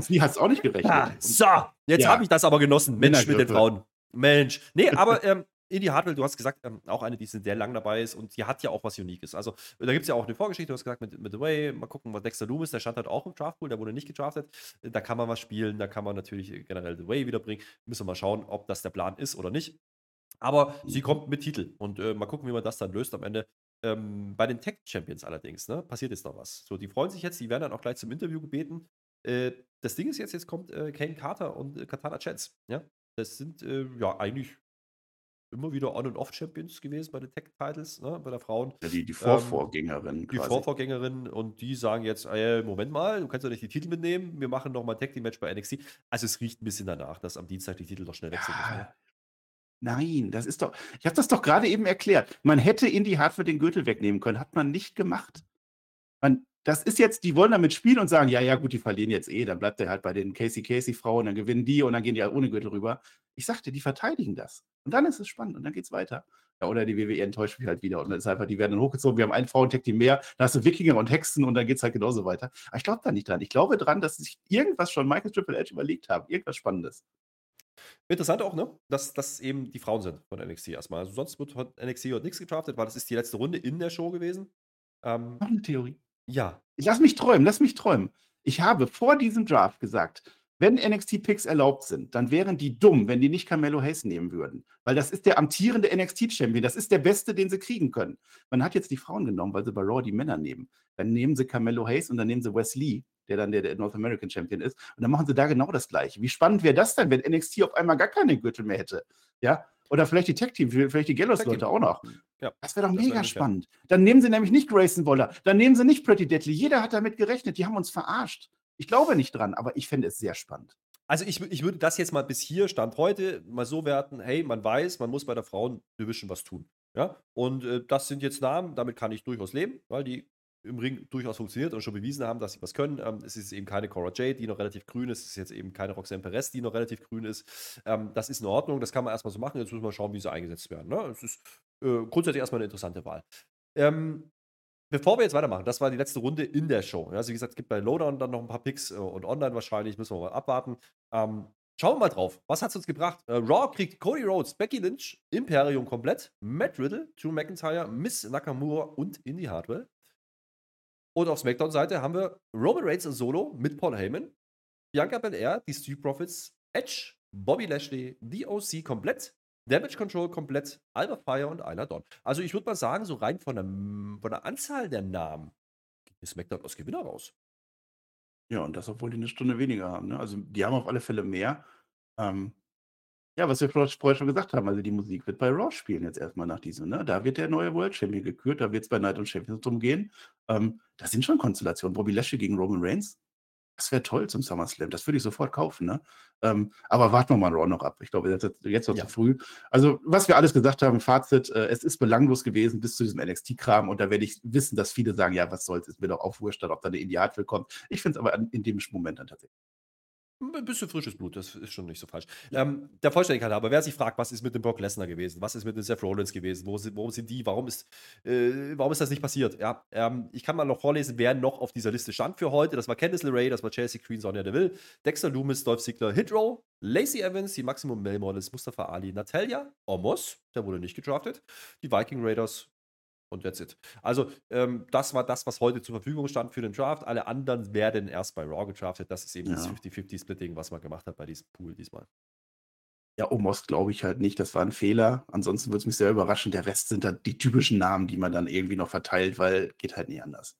Sie hat es auch nicht gerechnet.
Ah, so, jetzt
Ja.
habe ich das aber genossen. Mensch mit den. Frauen. Mensch. Nee, aber ähm, Indy Hartwell, du hast gesagt, ähm, auch eine, die sehr lang dabei ist und die hat ja auch was Uniques. Also, da gibt es ja auch eine Vorgeschichte, du hast gesagt, mit, mit The Way, mal gucken, was Dexter Loomis, der stand halt auch im Draftpool, der wurde nicht gedraftet. Da kann man was spielen, da kann man natürlich äh, generell The Way wiederbringen. Müssen wir mal schauen, ob das der Plan ist oder nicht. Aber sie kommt mit Titel und äh, mal gucken, wie man das dann löst am Ende. Ähm, bei den Tech Champions allerdings, ne, passiert jetzt noch was. So, die freuen sich jetzt, die werden dann auch gleich zum Interview gebeten. Äh, das Ding ist jetzt, jetzt kommt äh, Kane Carter und äh, Katana Chance. Ja? Das sind äh, ja eigentlich immer wieder On- und Off-Champions gewesen bei den Tech-Titles, ne, bei der Frauen.
Ja, die, die Vorvorgängerin
Ähm, Die
quasi.
Vorvorgängerinnen und die sagen jetzt, äh, Moment mal, du kannst doch nicht die Titel mitnehmen, wir machen nochmal ein Tag-Team-Match bei NXT. Also es riecht ein bisschen danach, dass am Dienstag die Titel doch schnell wechseln müssen. ne?
Ja. Nein, das ist doch. Ich habe das doch gerade eben erklärt. Man hätte Indy Hartwell den Gürtel wegnehmen können, hat man nicht gemacht. Man, das ist jetzt, die wollen damit spielen und sagen, ja, ja, gut, die verlieren jetzt eh, dann bleibt er halt bei den Casey Casey Frauen, dann gewinnen die und dann gehen die halt ohne Gürtel rüber. Ich sagte, die verteidigen das. Und dann ist es spannend und dann geht's weiter. Ja, oder die WWE enttäuscht mich halt wieder und dann ist einfach, die werden dann hochgezogen, wir haben einen Frauentag, die mehr, da hast du Wikinger und Hexen und dann geht's halt genauso weiter. Aber ich glaube da nicht dran. Ich glaube dran, dass sich irgendwas schon Michael Triple H überlegt haben, irgendwas Spannendes.
Interessant auch, ne? Dass das eben die Frauen sind von NXT erstmal. Also sonst wird von NXT heute nichts gedraftet, weil das ist die letzte Runde in der Show gewesen. Ähm,
Noch eine Theorie.
ja,
Lass mich träumen, lass mich träumen. Ich habe vor diesem Draft gesagt, wenn NXT-Picks erlaubt sind, dann wären die dumm, wenn die nicht Carmelo Hayes nehmen würden. Weil das ist der amtierende NXT-Champion. Das ist der beste, den sie kriegen können. Man hat jetzt die Frauen genommen, weil sie bei Raw die Männer nehmen. Dann nehmen sie Carmelo Hayes und dann nehmen sie Wes Lee, der dann der, der North American Champion ist. Und dann machen sie da genau das Gleiche. Wie spannend wäre das denn, wenn NXT auf einmal gar keinen Gürtel mehr hätte? Ja? Oder vielleicht die Tech-Team, vielleicht die Gallows-Leute
Tag-Team.
auch noch.
Ja.
Das wäre doch
Das wär
mega
schlecht.
spannend. Dann nehmen sie nämlich nicht Grayson Waller, dann nehmen sie nicht Pretty Deadly. Jeder hat damit gerechnet, die haben uns verarscht. Ich glaube nicht dran, aber ich fände es sehr spannend.
Also ich, ich würde das jetzt mal bis hier, Stand heute, mal so werten, hey, man weiß, man muss bei der Frauen-Division was tun. Ja? Und äh, das sind jetzt Namen, damit kann ich durchaus leben, weil die im Ring durchaus funktioniert und schon bewiesen haben, dass sie was können. Ähm, es ist eben keine Cora Jade, die noch relativ grün ist. Es ist jetzt eben keine Roxanne Perez, die noch relativ grün ist. Ähm, das ist in Ordnung, das kann man erstmal so machen. Jetzt müssen wir schauen, wie sie eingesetzt werden. Ne? Es ist äh, grundsätzlich erstmal eine interessante Wahl. Ähm, Bevor wir jetzt weitermachen, das war die letzte Runde in der Show. Also wie gesagt, es gibt bei Lowdown dann noch ein paar Picks äh, und online wahrscheinlich, müssen wir mal abwarten. Ähm, schauen wir mal drauf. Was hat es uns gebracht? Äh, Raw kriegt Cody Rhodes, Becky Lynch, Imperium komplett, Matt Riddle, Drew McIntyre, Miss Nakamura und Indy Hartwell. Und auf SmackDown-Seite haben wir Roman Reigns solo mit Paul Heyman, Bianca Belair, die Street Profits, Edge, Bobby Lashley, The OC komplett, Damage Control komplett, Alba Fire und Ayla Dawn. Also ich würde mal sagen, so rein von der, von der Anzahl der Namen geht SmackDown als Gewinner raus.
Ja, und das, obwohl die eine Stunde weniger haben. Ne? Also, die haben auf alle Fälle mehr. Ähm, Ja, was wir vorher schon gesagt haben, also die Musik wird bei Raw spielen jetzt erstmal nach diesem, ne? Da wird der neue World Champion gekürt, da wird es bei Night und Champions drum gehen. Ähm, das sind schon Konstellationen. Bobby Lashley gegen Roman Reigns, das wäre toll zum SummerSlam. Das würde ich sofort kaufen, ne? Ähm, aber warten wir mal Raw noch ab. Ich glaube, jetzt, noch
Ja.
zu früh. Also, was wir alles gesagt haben, Fazit, äh, es ist belanglos gewesen bis zu diesem NXT-Kram und da werde ich wissen, dass viele sagen, ja, was soll's, ist mir doch auch wurscht, ob da eine Indie Hartwell kommt. Ich finde es aber an- in dem Moment dann tatsächlich.
Ein bisschen frisches Blut, das ist schon nicht so falsch. Ähm, der Vollständigkeit aber, wer sich fragt, was ist mit dem Brock Lesnar gewesen, was ist mit dem Seth Rollins gewesen, wo sind, warum sind die, warum ist, äh, warum ist das nicht passiert? Ja, ähm, ich kann mal noch vorlesen, wer noch auf dieser Liste stand für heute. Das war Candice LeRae, das war Chelsea Queen, Sonja Deville, Dexter Loomis, Dolph Ziggler, Hidrow, Lacey Evans, die Maximum Male Models, Mustafa Ali, Natalia, Omos, der wurde nicht gedraftet, die Viking Raiders, und that's it. Also, ähm, das war das, was heute zur Verfügung stand für den Draft. Alle anderen werden erst bei Raw gedraftet. Das ist eben das
Ja.
50-50-Splitting, was man gemacht hat bei diesem Pool diesmal.
Ja, Omos glaube ich halt nicht. Das war ein Fehler. Ansonsten würde es mich sehr überraschen. Der Rest sind dann die typischen Namen, die man dann irgendwie noch verteilt, weil geht halt nie anders.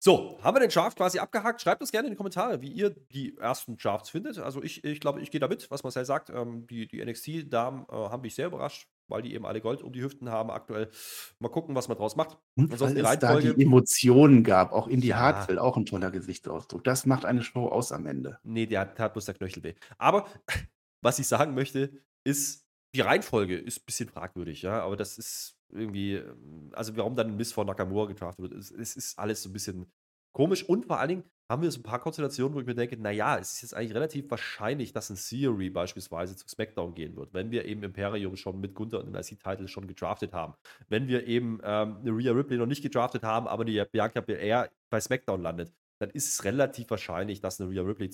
So, haben wir den Draft quasi abgehakt? Schreibt uns gerne in die Kommentare, wie ihr die ersten Drafts findet. Also ich, ich glaube, ich gehe da mit, was Marcel sagt. Ähm, die die NXT-Damen äh, haben mich sehr überrascht, weil die eben alle Gold um die Hüften haben aktuell. Mal gucken, was man draus macht.
Und
die
weil es da die Emotionen gab, auch Indie
Ja.
Hartwell, auch ein toller Gesichtsausdruck. Das macht eine Show aus am Ende.
Nee, der hat, hat bloß der Knöchel weh. Aber was ich sagen möchte, ist, die Reihenfolge ist ein bisschen fragwürdig, ja. Aber das ist irgendwie, ähm, also warum dann ein Miss von Nakamura gedraftet wird, es, es ist alles so ein bisschen komisch. Und vor allen Dingen haben wir so ein paar Konstellationen, wo ich mir denke, naja, es ist jetzt eigentlich relativ wahrscheinlich, dass ein Theory beispielsweise zu SmackDown gehen wird, wenn wir eben Imperium schon mit Gunther und dem IC-Title schon gedraftet haben. Wenn wir eben ähm, eine Rhea Ripley noch nicht gedraftet haben, aber die Bianca Belair bei SmackDown landet, dann ist es relativ wahrscheinlich, dass eine Rhea Ripley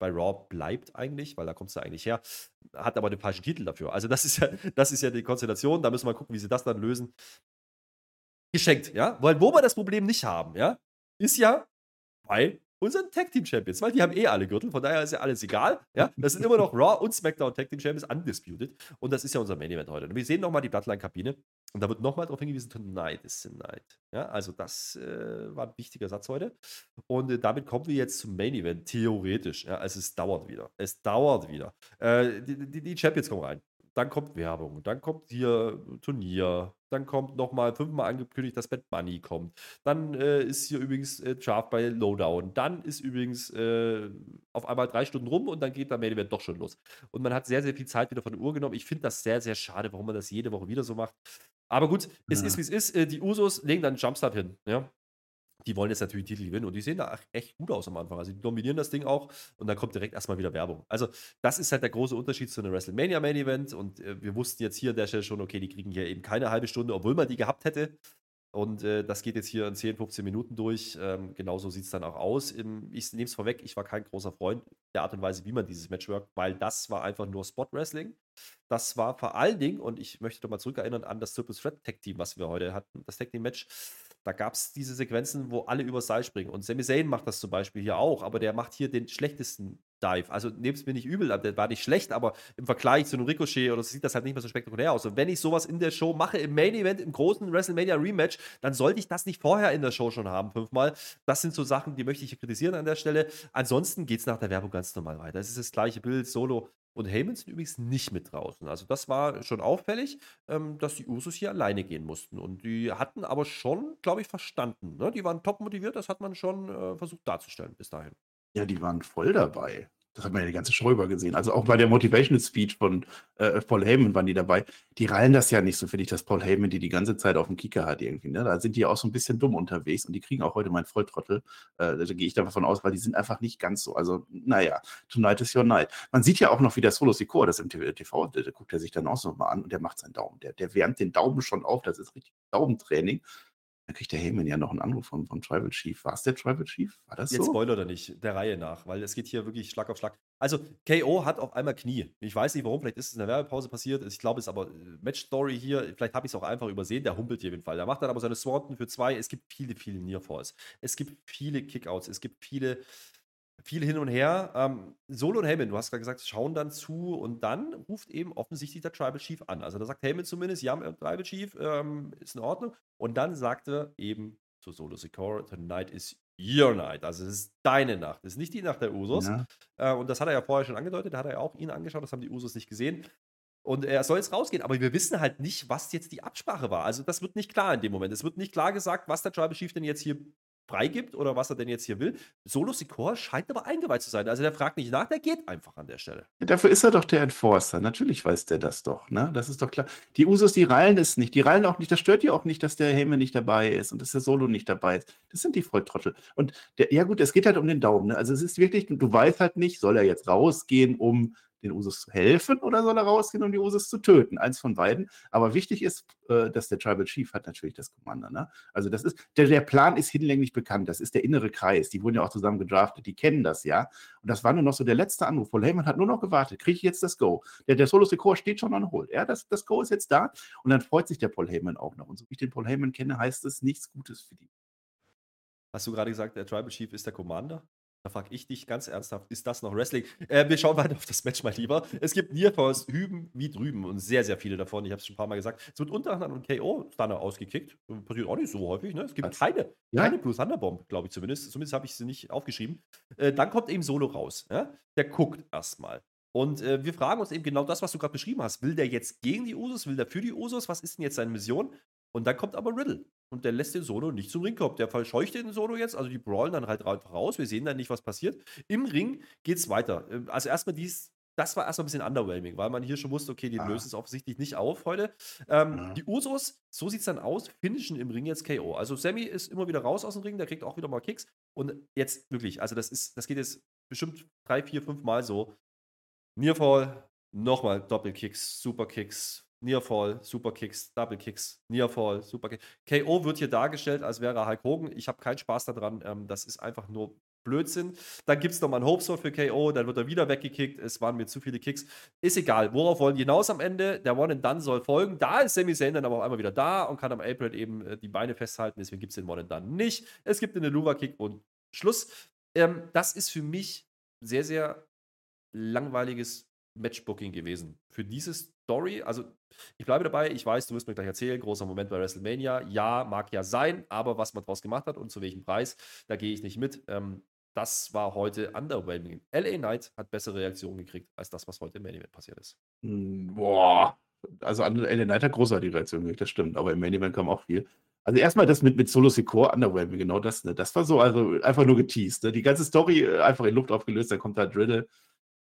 bei Raw bleibt eigentlich, weil da kommt sie eigentlich her, hat aber den falschen Titel dafür. Also das ist ja, das ist ja die Konstellation, da müssen wir gucken, wie sie das dann lösen. Geschenkt, ja, weil wo wir das Problem nicht haben, ja, ist ja bei unseren Tag Team Champions, weil die haben eh alle Gürtel, von daher ist ja alles egal, ja, das sind immer noch Raw und SmackDown Tag Team Champions undisputed und das ist ja unser Main Event heute. Und wir sehen nochmal die Bloodline-Kabine und da wird nochmal darauf hingewiesen, tonight is the night. Ja, also das äh, war ein wichtiger Satz heute. Und äh, damit kommen wir jetzt zum Main Event, theoretisch. Ja, also es dauert wieder. Es dauert wieder. Äh, die, die, die Champions kommen rein. Dann kommt Werbung, dann kommt hier Turnier, dann kommt nochmal fünfmal angekündigt, dass Bad Money kommt. Dann äh, ist hier übrigens äh, Draft bei Lowdown. Dann ist übrigens äh, auf einmal drei Stunden rum und dann geht der Main Event doch schon los. Und man hat sehr, sehr viel Zeit wieder von der Uhr genommen. Ich finde das sehr, sehr schade, warum man das jede Woche wieder so macht. Aber gut, es
Ja.
ist wie es ist. Die Usos legen dann einen Jumpstart hin. Ja? Die wollen jetzt natürlich Titel gewinnen und die sehen da echt gut aus am Anfang. Also die dominieren das Ding auch und dann kommt direkt erstmal wieder Werbung. Also das ist halt der große Unterschied zu einem WrestleMania Main Event und äh, wir wussten jetzt hier an der Stelle schon, okay, die kriegen hier eben keine halbe Stunde, obwohl man die gehabt hätte. Und äh, das geht jetzt hier in 10, 15 Minuten durch. Ähm, genauso sieht es dann auch aus. Im, ich nehme es vorweg, ich war kein großer Freund der Art und Weise, wie man dieses Match workt, weil das war einfach nur Spot-Wrestling. Das war vor allen Dingen, und ich möchte doch mal zurückerinnern an das Triple Threat Tag Team, was wir heute hatten, das Tag Team Match. Da gab es diese Sequenzen, wo alle übers Seil springen. Und Sami Zayn macht das zum Beispiel hier auch, aber der macht hier den schlechtesten Dive. Also nehmt es mir nicht übel, der war nicht schlecht, aber im Vergleich zu einem Ricochet oder so sieht das halt nicht mehr so spektakulär aus. Und wenn ich sowas in der Show mache, im Main Event, im großen WrestleMania Rematch, dann sollte ich das nicht vorher in der Show schon haben, fünfmal. Das sind so Sachen, die möchte ich kritisieren an der Stelle. Ansonsten geht es nach der Werbung ganz normal weiter. Es ist das gleiche Bild, Solo und Heyman sind übrigens nicht mit draußen. Also das war schon auffällig, ähm, dass die Usos hier alleine gehen mussten. Und die hatten aber schon, glaube ich, verstanden. Ne? Die waren top motiviert, das hat man schon äh, versucht darzustellen bis dahin.
Ja, die waren voll dabei. Das hat man ja die ganze Show über gesehen. Also auch bei der Motivational Speech von äh, Paul Heyman waren die dabei. Die rallen das ja nicht so, finde ich, dass Paul Heyman die die ganze Zeit auf dem Kicker hat irgendwie. Ne? Da sind die auch so ein bisschen dumm unterwegs und die kriegen auch heute meinen Volltrottel. Äh, da gehe ich davon aus, weil die sind einfach nicht ganz so. Also, naja, tonight is your night. Man sieht ja auch noch, wie der Solo Sikoa das im TV, der, der guckt er sich dann auch so mal an und der macht seinen Daumen. Der, der wärmt den Daumen schon auf. Das ist richtig Daumentraining. Dann kriegt der Heyman ja noch einen Anruf von, von Tribal Chief. War es der Tribal Chief? War das
Jetzt
so?
Spoiler oder nicht, der Reihe nach, weil es geht hier wirklich Schlag auf Schlag. Also, KO hat auf einmal Knie. Ich weiß nicht warum, vielleicht ist es in der Werbepause passiert. Ich glaube, es ist aber äh, Match-Story hier. Vielleicht habe ich es auch einfach übersehen. Der humpelt hier auf jeden Fall. Der macht dann aber seine Swanton für zwei. Es gibt viele, viele Nearfalls. Es gibt viele Kickouts. Es gibt viele, viel hin und her. Ähm, Solo und Heyman, du hast gerade gesagt, schauen dann zu und dann ruft eben offensichtlich der Tribal Chief an. Also da sagt Heyman zumindest, ja, äh, Tribal Chief, ähm, ist in Ordnung. Und dann sagte eben zu Solo Secure, tonight is your night. Also es ist deine Nacht. Es ist nicht die Nacht der Usos.
Ja.
Äh, und das hat er ja vorher schon angedeutet. Da hat er ja auch ihn angeschaut. Das haben die Usos nicht gesehen. Und er soll jetzt rausgehen, aber wir wissen halt nicht, was jetzt die Absprache war. Also das wird nicht klar in dem Moment. Es wird nicht klar gesagt, was der Tribal Chief denn jetzt hier freigibt oder was er denn jetzt hier will. Solo Sikor scheint aber eingeweiht zu sein. Also der fragt nicht nach, der geht einfach an der Stelle.
Ja, Dafür ist er doch der Enforcer. Natürlich weiß der das doch, ne? Das ist doch klar. Die Usos, die rallen es nicht. Die rallen auch nicht. Das stört die auch nicht, dass der Heyman nicht dabei ist und dass der Solo nicht dabei ist. Das sind die Volltrottel. Und der, ja gut, es geht halt um den Daumen. Ne? Also es ist wirklich, du weißt halt nicht, soll er jetzt rausgehen, um den Usos zu helfen oder soll er rausgehen, um die Usos zu töten? Eins von beiden. Aber wichtig ist, äh, dass der Tribal Chief hat natürlich das Kommando. Ne? Also das ist, der, der Plan ist hinlänglich bekannt. Das ist der innere Kreis. Die wurden ja auch zusammen gedraftet. Die kennen das ja. Und das war nur noch so der letzte Anruf. Paul Heyman hat nur noch gewartet. Kriege ich jetzt das Go? Der, der Solo Secor steht schon on hold. Ja, das, das Go ist jetzt da. Und dann freut sich der Paul Heyman auch noch. Und so wie ich den Paul Heyman kenne, heißt es nichts Gutes für die.
Hast du gerade gesagt, der Tribal Chief ist der Commander? Da frage ich dich ganz ernsthaft, ist das noch Wrestling? Äh, wir schauen weiter auf das Match, mein Lieber. Es gibt Nearfalls hüben wie drüben und sehr, sehr viele davon. Ich habe es schon ein paar Mal gesagt. Es wird unter anderem ein KO-Stunner ausgekickt. Passiert auch nicht so häufig. Ne? Es gibt keine,
Ja?
keine Blue Thunderbomb, glaube ich zumindest. Zumindest habe ich sie nicht aufgeschrieben. Äh, dann kommt eben Solo raus. Ja? Der guckt erstmal. Und äh, wir fragen uns eben genau das, was du gerade beschrieben hast. Will der jetzt gegen die Usos? Will der für die Usos? Was ist denn jetzt seine Mission? Und dann kommt aber Riddle. Und der lässt den Solo nicht zum Ring kommen. Der verscheucht den Solo jetzt. Also die brawlen dann halt einfach raus. Wir sehen dann nicht, was passiert. Im Ring geht's weiter. Ähm, Also erstmal dies. Das war erstmal ein bisschen underwhelming, weil man hier schon wusste, okay, die
Ah.
lösen es offensichtlich nicht auf heute. Ähm,
Ja.
Die Usos, so sieht es dann aus, finishen im Ring jetzt KO. Also Sammy ist immer wieder raus aus dem Ring, der kriegt auch wieder mal Kicks. Und jetzt wirklich, also das ist, das geht jetzt bestimmt drei, vier, fünf Mal so. Nearfall, nochmal Doppelkicks, Superkicks, Nearfall, Superkicks, Double Kicks, Nearfall, Superkicks. KO wird hier dargestellt, als wäre er Hulk Hogan. Ich habe keinen Spaß daran. Ähm, das ist einfach nur Blödsinn. Dann gibt es nochmal einen Hope für KO, dann wird er wieder weggekickt. Es waren mir zu viele Kicks. Ist egal. Worauf wollen die hinaus am Ende? Der One and Done soll folgen. Da ist Sami Zayn dann aber auch einmal wieder da und kann am April eben äh, die Beine festhalten. Deswegen gibt es den One and Done nicht. Es gibt einen Luva-Kick und Schluss. Ähm, das ist für mich sehr, sehr langweiliges Matchbooking gewesen. Für diese Story, also ich bleibe dabei, ich weiß, du wirst mir gleich erzählen, großer Moment bei WrestleMania. Ja, mag ja sein, aber was man daraus gemacht hat und zu welchem Preis, da gehe ich nicht mit. Ähm, das war heute underwhelming. LA Knight hat bessere Reaktionen gekriegt als das, was heute im Main Event passiert ist.
Hm, Boah. Also LA Knight hat großartige Reaktion gekriegt, das stimmt. Aber im Main Event kam auch viel. Also erstmal das mit, mit Solo Secor, Underwhelming, genau das. Ne? Das war so, also einfach nur geteased. Ne? Die ganze Story äh, einfach in Luft aufgelöst, dann kommt da Driddle.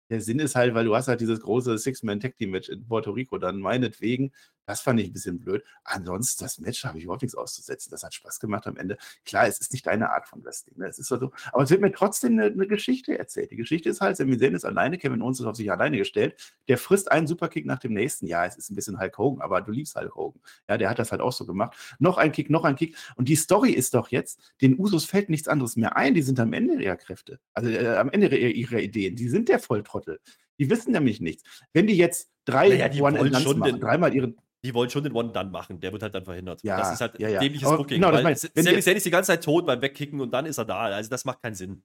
Der Sinn ist halt, weil du hast halt dieses große Six-Man-Tag-Team-Match in Puerto Rico, dann meinetwegen, das fand ich ein bisschen blöd. Ansonsten, das Match habe ich überhaupt nichts auszusetzen. Das hat Spaß gemacht am Ende. Klar, es ist nicht deine Art von Wrestling. Ne? Es ist so, aber es wird mir trotzdem eine, eine Geschichte erzählt. Die Geschichte ist halt, Sami Zayn ist alleine, Kevin Owens ist auf sich alleine gestellt. Der frisst einen Superkick nach dem nächsten. Ja, es ist ein bisschen Hulk Hogan, aber du liebst Hulk Hogan. Ja, der hat das halt auch so gemacht. Noch ein Kick, noch ein Kick. Und die Story ist doch jetzt, den Usos fällt nichts anderes mehr ein. Die sind am Ende ihrer Kräfte. Also äh, am Ende ihrer, ihrer Ideen. Die sind der Volltrottel. Die wissen nämlich nichts. Wenn die jetzt drei
Naja, die
One and
schon
machen,
den-
dreimal ihren.
Die wollen schon den One Done machen, der wird halt dann verhindert.
Ja,
das ist halt
ja, ja.
dämliches
Aber
Booking.
genau, das
weil Sami
die-
Zayn ist die ganze Zeit tot beim Wegkicken und dann ist er da. Also das macht keinen Sinn.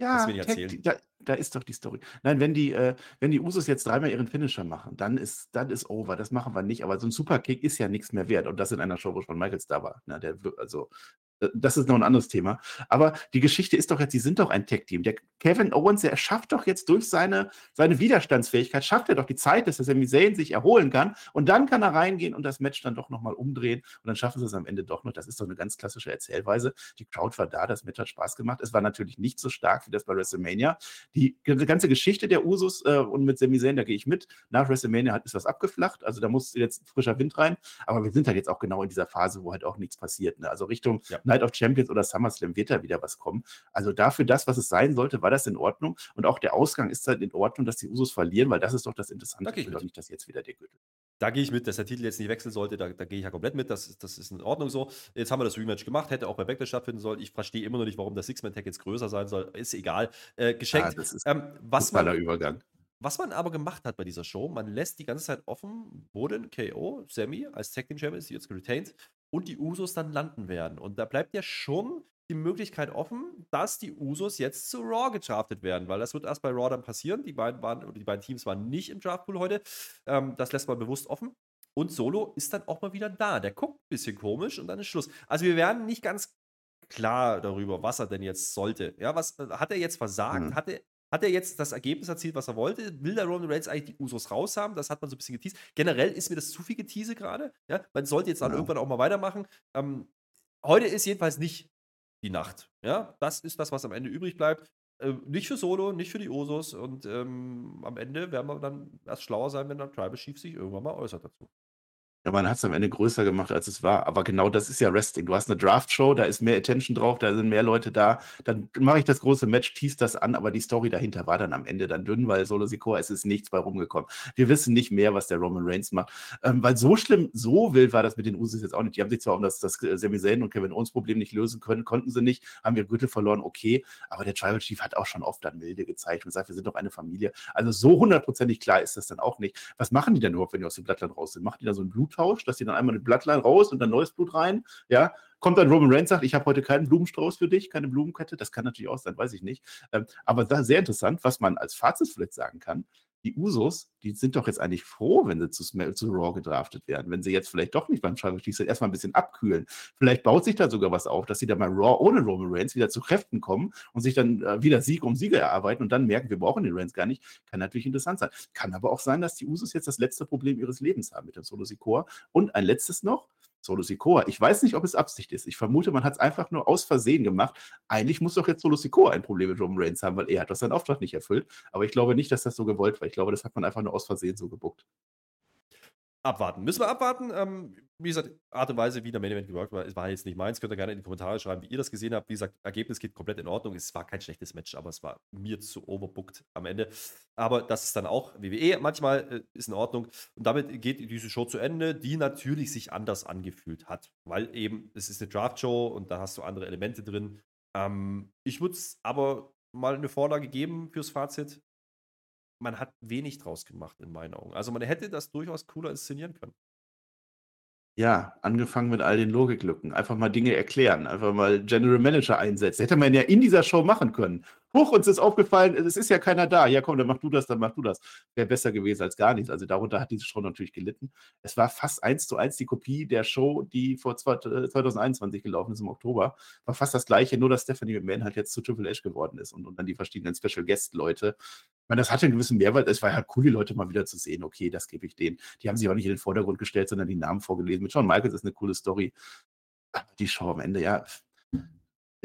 Ja,
Das will ich
Tag
erzählen.
Team, da, ist doch die Story. Nein, wenn die, äh, wenn die Usos jetzt dreimal ihren Finisher machen, dann ist, dann ist over. Das machen wir nicht. Aber so ein Superkick ist ja nichts mehr wert. Und das in einer Show, wo schon Michaels da war. Na, der, also, äh, das ist noch ein anderes Thema. Aber die Geschichte ist doch jetzt, sie sind doch ein Tag-Team. Der Kevin Owens, der schafft doch jetzt durch seine, seine Widerstandsfähigkeit, schafft er doch die Zeit, dass der Sami Zayn sich erholen kann. Und dann kann er reingehen und das Match dann doch nochmal umdrehen. Und dann schaffen sie es am Ende doch noch. Das ist doch eine ganz klassische Erzählweise. Die Crowd war da, das Match hat Spaß gemacht. Es war natürlich nicht so stark wie das bei WrestleMania. Die, ganze Geschichte der Usos äh, und mit Sami Zayn, da gehe ich mit. Nach WrestleMania hat, ist das abgeflacht. Also da muss jetzt frischer Wind rein. Aber wir sind halt jetzt auch genau in dieser Phase, wo halt auch nichts passiert. Ne? Also Richtung
Ja.
Night of Champions oder SummerSlam wird da wieder was kommen. Also dafür das, was es sein sollte, war das in Ordnung. Und auch der Ausgang ist halt in Ordnung, dass die Usos verlieren, weil das ist doch das Interessante.
Ich
will doch nicht, dass jetzt wieder der Gürtel.
Da gehe ich mit, dass der Titel jetzt nicht wechseln sollte, da, da gehe ich ja komplett mit, das, ist- das ist in Ordnung so. Jetzt haben wir das Rematch gemacht, hätte auch bei Backlash stattfinden sollen. Ich verstehe immer noch nicht, warum das Six-Man-Tag jetzt größer sein soll. Ist egal. Äh, geschenkt.
Ah, das ist
ähm, was, man,
Übergang.
was man aber gemacht hat bei dieser Show, man lässt die ganze Zeit offen, wo denn KO, Sammy als Tag Team Champion ist jetzt retained und die Usos dann landen werden. Und da bleibt ja schon die Möglichkeit offen, dass die Usos jetzt zu Raw gedraftet werden, weil das wird erst bei Raw dann passieren. Die beiden waren, oder die beiden Teams waren nicht im Draftpool heute. Ähm, das lässt man bewusst offen. Und Solo ist dann auch mal wieder da. Der guckt ein bisschen komisch und dann ist Schluss. Also wir werden nicht ganz klar darüber, was er denn jetzt sollte. Ja, was hat er jetzt versagt?
Mhm.
Hat er, hat er jetzt das Ergebnis erzielt, was er wollte? Will der Roman Reigns eigentlich die Usos raushaben? Das hat man so ein bisschen geteased. Generell ist mir das zu viel Getease gerade. Ja, man sollte jetzt dann
Genau.
irgendwann auch mal weitermachen. Ähm, heute ist jedenfalls nicht die Nacht. Ja, das ist das, was am Ende übrig bleibt. Ähm, nicht für Solo, nicht für die Usos. Und ähm, am Ende werden wir dann erst schlauer sein, wenn dann Tribal Chief sich irgendwann mal äußert dazu.
Ja, man hat es am Ende größer gemacht, als es war. Aber genau das ist ja Wrestling. Du hast eine Draft-Show, da ist mehr Attention drauf, da sind mehr Leute da. Dann mache ich das große Match, tease das an, aber die Story dahinter war dann am Ende dann dünn, weil Solo Sikoa, es ist nichts bei rumgekommen. Wir wissen nicht mehr, was der Roman Reigns macht. Ähm, weil so schlimm, so wild war das mit den Usos jetzt auch nicht. Die haben sich zwar um das, das äh, Sami Zayn und Kevin Owens Problem nicht lösen können, konnten sie nicht, haben wir Gürtel verloren, okay. Aber der Tribal Chief hat auch schon oft dann milde gezeigt und gesagt, wir sind doch eine Familie. Also so hundertprozentig klar ist das dann auch nicht. Was machen die denn überhaupt, wenn die aus dem Blattland raus sind? Machen die da so einen Bluttausch, dass die dann einmal eine Blattline raus und dann neues Blut rein? Ja, kommt dann Roman Reigns sagt, ich habe heute keinen Blumenstrauß für dich, keine Blumenkette. Das kann natürlich auch sein, weiß ich nicht. Ähm, aber da sehr interessant, was man als Fazit vielleicht sagen kann. Die Usos, die sind doch jetzt eigentlich froh, wenn sie zu, zu Raw gedraftet werden. Wenn sie jetzt vielleicht doch nicht beim Tribal sind, erstmal ein bisschen abkühlen. Vielleicht baut sich da sogar was auf, dass sie dann bei Raw ohne Roman Reigns wieder zu Kräften kommen und sich dann äh, wieder Sieg um Siege erarbeiten und dann merken, wir brauchen den Reigns gar nicht. Kann natürlich interessant sein. Kann aber auch sein, dass die Usos jetzt das letzte Problem ihres Lebens haben mit dem Solo Sikoa. Und ein letztes noch. Solo Sikoa. Ich weiß nicht, ob es Absicht ist. Ich vermute, man hat es einfach nur aus Versehen gemacht. Eigentlich muss doch jetzt Solo Sikoa ein Problem mit Roman Reigns haben, weil er hat doch seinen Auftrag nicht erfüllt. Aber ich glaube nicht, dass das so gewollt war. Ich glaube, das hat man einfach nur aus Versehen so gebuckt.
Abwarten. Müssen wir abwarten. Ähm, wie gesagt, Art und Weise, wie der Main Event geworkt war, es war jetzt nicht meins. Könnt ihr gerne in die Kommentare schreiben, wie ihr das gesehen habt. Wie gesagt, Ergebnis geht komplett in Ordnung. Es war kein schlechtes Match, aber es war mir zu overbooked am Ende. Aber das ist dann auch WWE. Manchmal äh, ist in Ordnung. Und damit geht diese Show zu Ende, die natürlich sich anders angefühlt hat. Weil eben, es ist eine Draft-Show und da hast du andere Elemente drin. Ähm, ich würde es aber mal eine Vorlage geben fürs Fazit. Man hat wenig draus gemacht, in meinen Augen. Also man hätte das durchaus cooler inszenieren können.
Ja, angefangen mit all den Logiklücken. Einfach mal Dinge erklären, einfach mal General Manager einsetzen. Hätte man ja in dieser Show machen können. Huch, uns ist aufgefallen, es ist ja keiner da. Ja, komm, dann mach du das, dann mach du das. Wäre besser gewesen als gar nichts. Also darunter hat diese Show natürlich gelitten. Es war fast eins zu eins die Kopie der Show, die vor zwei- äh, 2021 gelaufen ist im Oktober. War fast das gleiche, nur dass Stephanie McMahon halt jetzt zu Triple H geworden ist und, und dann die verschiedenen Special Guest-Leute. Ich meine, das hatte einen gewissen Mehrwert. Es war halt cool, die Leute mal wieder zu sehen. Okay, das gebe ich denen. Die haben sich auch nicht in den Vordergrund gestellt, sondern die Namen vorgelesen. Mit Shawn Michaels ist eine coole Story. Die Show am Ende, ja,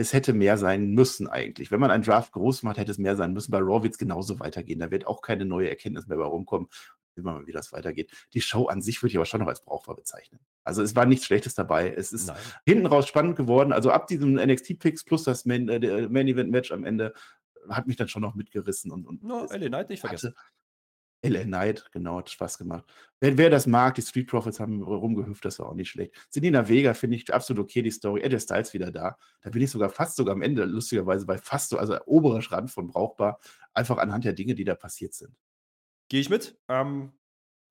es hätte mehr sein müssen eigentlich. Wenn man einen Draft groß macht, hätte es mehr sein müssen. Bei Raw wird es genauso weitergehen. Da wird auch keine neue Erkenntnis mehr bei rumkommen. Wir mal, wie das weitergeht. Die Show an sich würde ich aber schon noch als brauchbar bezeichnen. Also es war nichts Schlechtes dabei. Es ist
Nein.
hinten raus spannend geworden. Also ab diesem NXT-Picks plus das Main, äh, der Main Match am Ende hat mich dann schon noch mitgerissen und, und
No, LA Knight nicht vergessen.
hatte LA Knight, genau, hat Spaß gemacht. Wer, wer das mag, die Street Profits haben rumgehüpft, das war auch nicht schlecht. Selina Vega finde ich absolut okay, die Story. Eddie Styles wieder da. Da bin ich sogar fast sogar am Ende, lustigerweise, bei fast so, also oberer Rand von brauchbar, einfach anhand der Dinge, die da passiert sind.
Gehe ich mit. Ähm,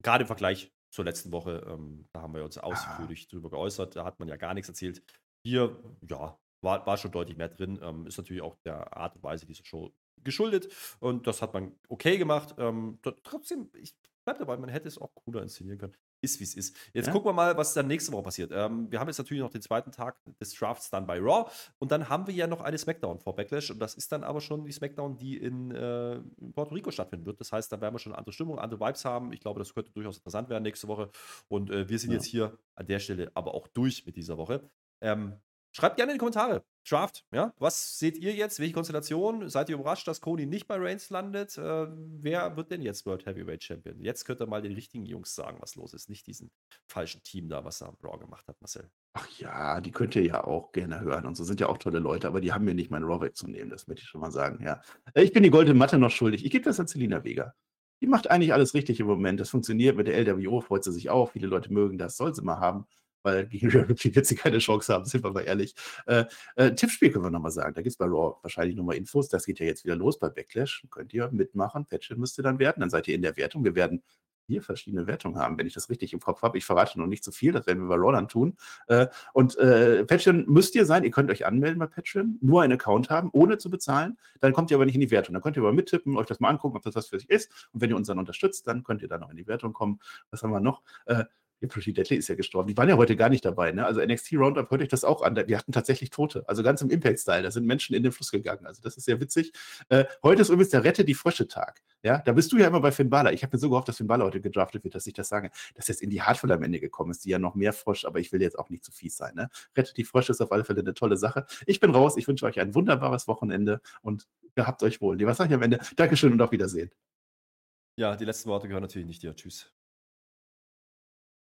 Gerade im Vergleich zur letzten Woche, ähm, da haben wir uns ausführlich drüber geäußert. Da hat man ja gar nichts erzählt. Hier, ja, war, war schon deutlich mehr drin. Ähm, ist natürlich auch der Art und Weise dieser Show geschuldet. Und das hat man okay gemacht. Ähm, tr- trotzdem, ich bleib dabei, man hätte es auch cooler inszenieren können. Ist wie es ist. Jetzt
Ja.
gucken wir mal, was dann nächste Woche passiert. Ähm, wir haben jetzt natürlich noch den zweiten Tag des Drafts dann bei Raw. Und dann haben wir ja noch eine Smackdown vor Backlash. Und das ist dann aber schon die Smackdown, die in, äh, in Puerto Rico stattfinden wird. Das heißt, da werden wir schon andere Stimmung, andere Vibes haben. Ich glaube, das könnte durchaus interessant werden nächste Woche. Und äh, wir sind
Ja.
jetzt hier an der Stelle aber auch durch mit dieser Woche. Ähm, schreibt gerne in die Kommentare. Draft, ja? Was seht ihr jetzt? Welche Konstellation? Seid ihr überrascht, dass Cody nicht bei Reigns landet? Äh, wer wird denn jetzt World Heavyweight Champion? Jetzt könnt ihr mal den richtigen Jungs sagen, was los ist. Nicht diesen falschen Team da, was da am Raw gemacht hat, Marcel.
Ach ja, die könnt ihr ja auch gerne hören. Und so sind ja auch tolle Leute, aber die haben mir nicht meinen Raw wegzunehmen, das möchte ich schon mal sagen, ja. Äh, Ich bin die goldene Matte noch schuldig. Ich gebe das an Selina Vega. Die macht eigentlich alles richtig im Moment. Das funktioniert mit der LWO, freut sie sich auch. Viele Leute mögen das, soll sie mal haben, weil gegen Rhea Ripley wird sie keine Chance haben, sind wir mal ehrlich. Äh, äh, Tippspiel können wir nochmal sagen. Da gibt es bei Raw wahrscheinlich nochmal Infos. Das geht ja jetzt wieder los bei Backlash. Könnt ihr mitmachen. Patchen müsst ihr dann werten. Dann seid ihr in der Wertung. Wir werden vier verschiedene Wertungen haben, wenn ich das richtig im Kopf habe. Ich verrate noch nicht zu viel, das werden wir bei Raw dann tun. Äh, und äh, Patreon müsst ihr sein, ihr könnt euch anmelden bei Patreon, nur einen Account haben, ohne zu bezahlen. Dann kommt ihr aber nicht in die Wertung. Dann könnt ihr aber mittippen, euch das mal angucken, ob das was für euch ist. Und wenn ihr uns dann unterstützt, dann könnt ihr dann noch in die Wertung kommen. Was haben wir noch? Äh, Pretty Deadly ist ja gestorben. Die waren ja heute gar nicht dabei, ne? Also NXT Roundup hört euch das auch an. Wir hatten tatsächlich Tote. Also ganz im Impact-Style. Da sind Menschen in den Fluss gegangen. Also das ist sehr witzig. Äh, heute ist übrigens der Rette die Frösche-Tag. Ja, da bist du ja immer bei Finn Balor. Ich habe mir so gehofft, dass Finn Balor heute gedraftet wird, dass ich das sage. Dass jetzt in die Hardful am Ende gekommen ist, die ja noch mehr Frosch, aber ich will jetzt auch nicht zu fies sein. Ne? Rettet die Frösche ist auf alle Fälle eine tolle Sache. Ich bin raus. Ich wünsche euch ein wunderbares Wochenende und gehabt euch wohl. Was sage ich am Ende? Dankeschön und auf Wiedersehen.
Ja, die letzten Worte gehören natürlich nicht dir. Tschüss.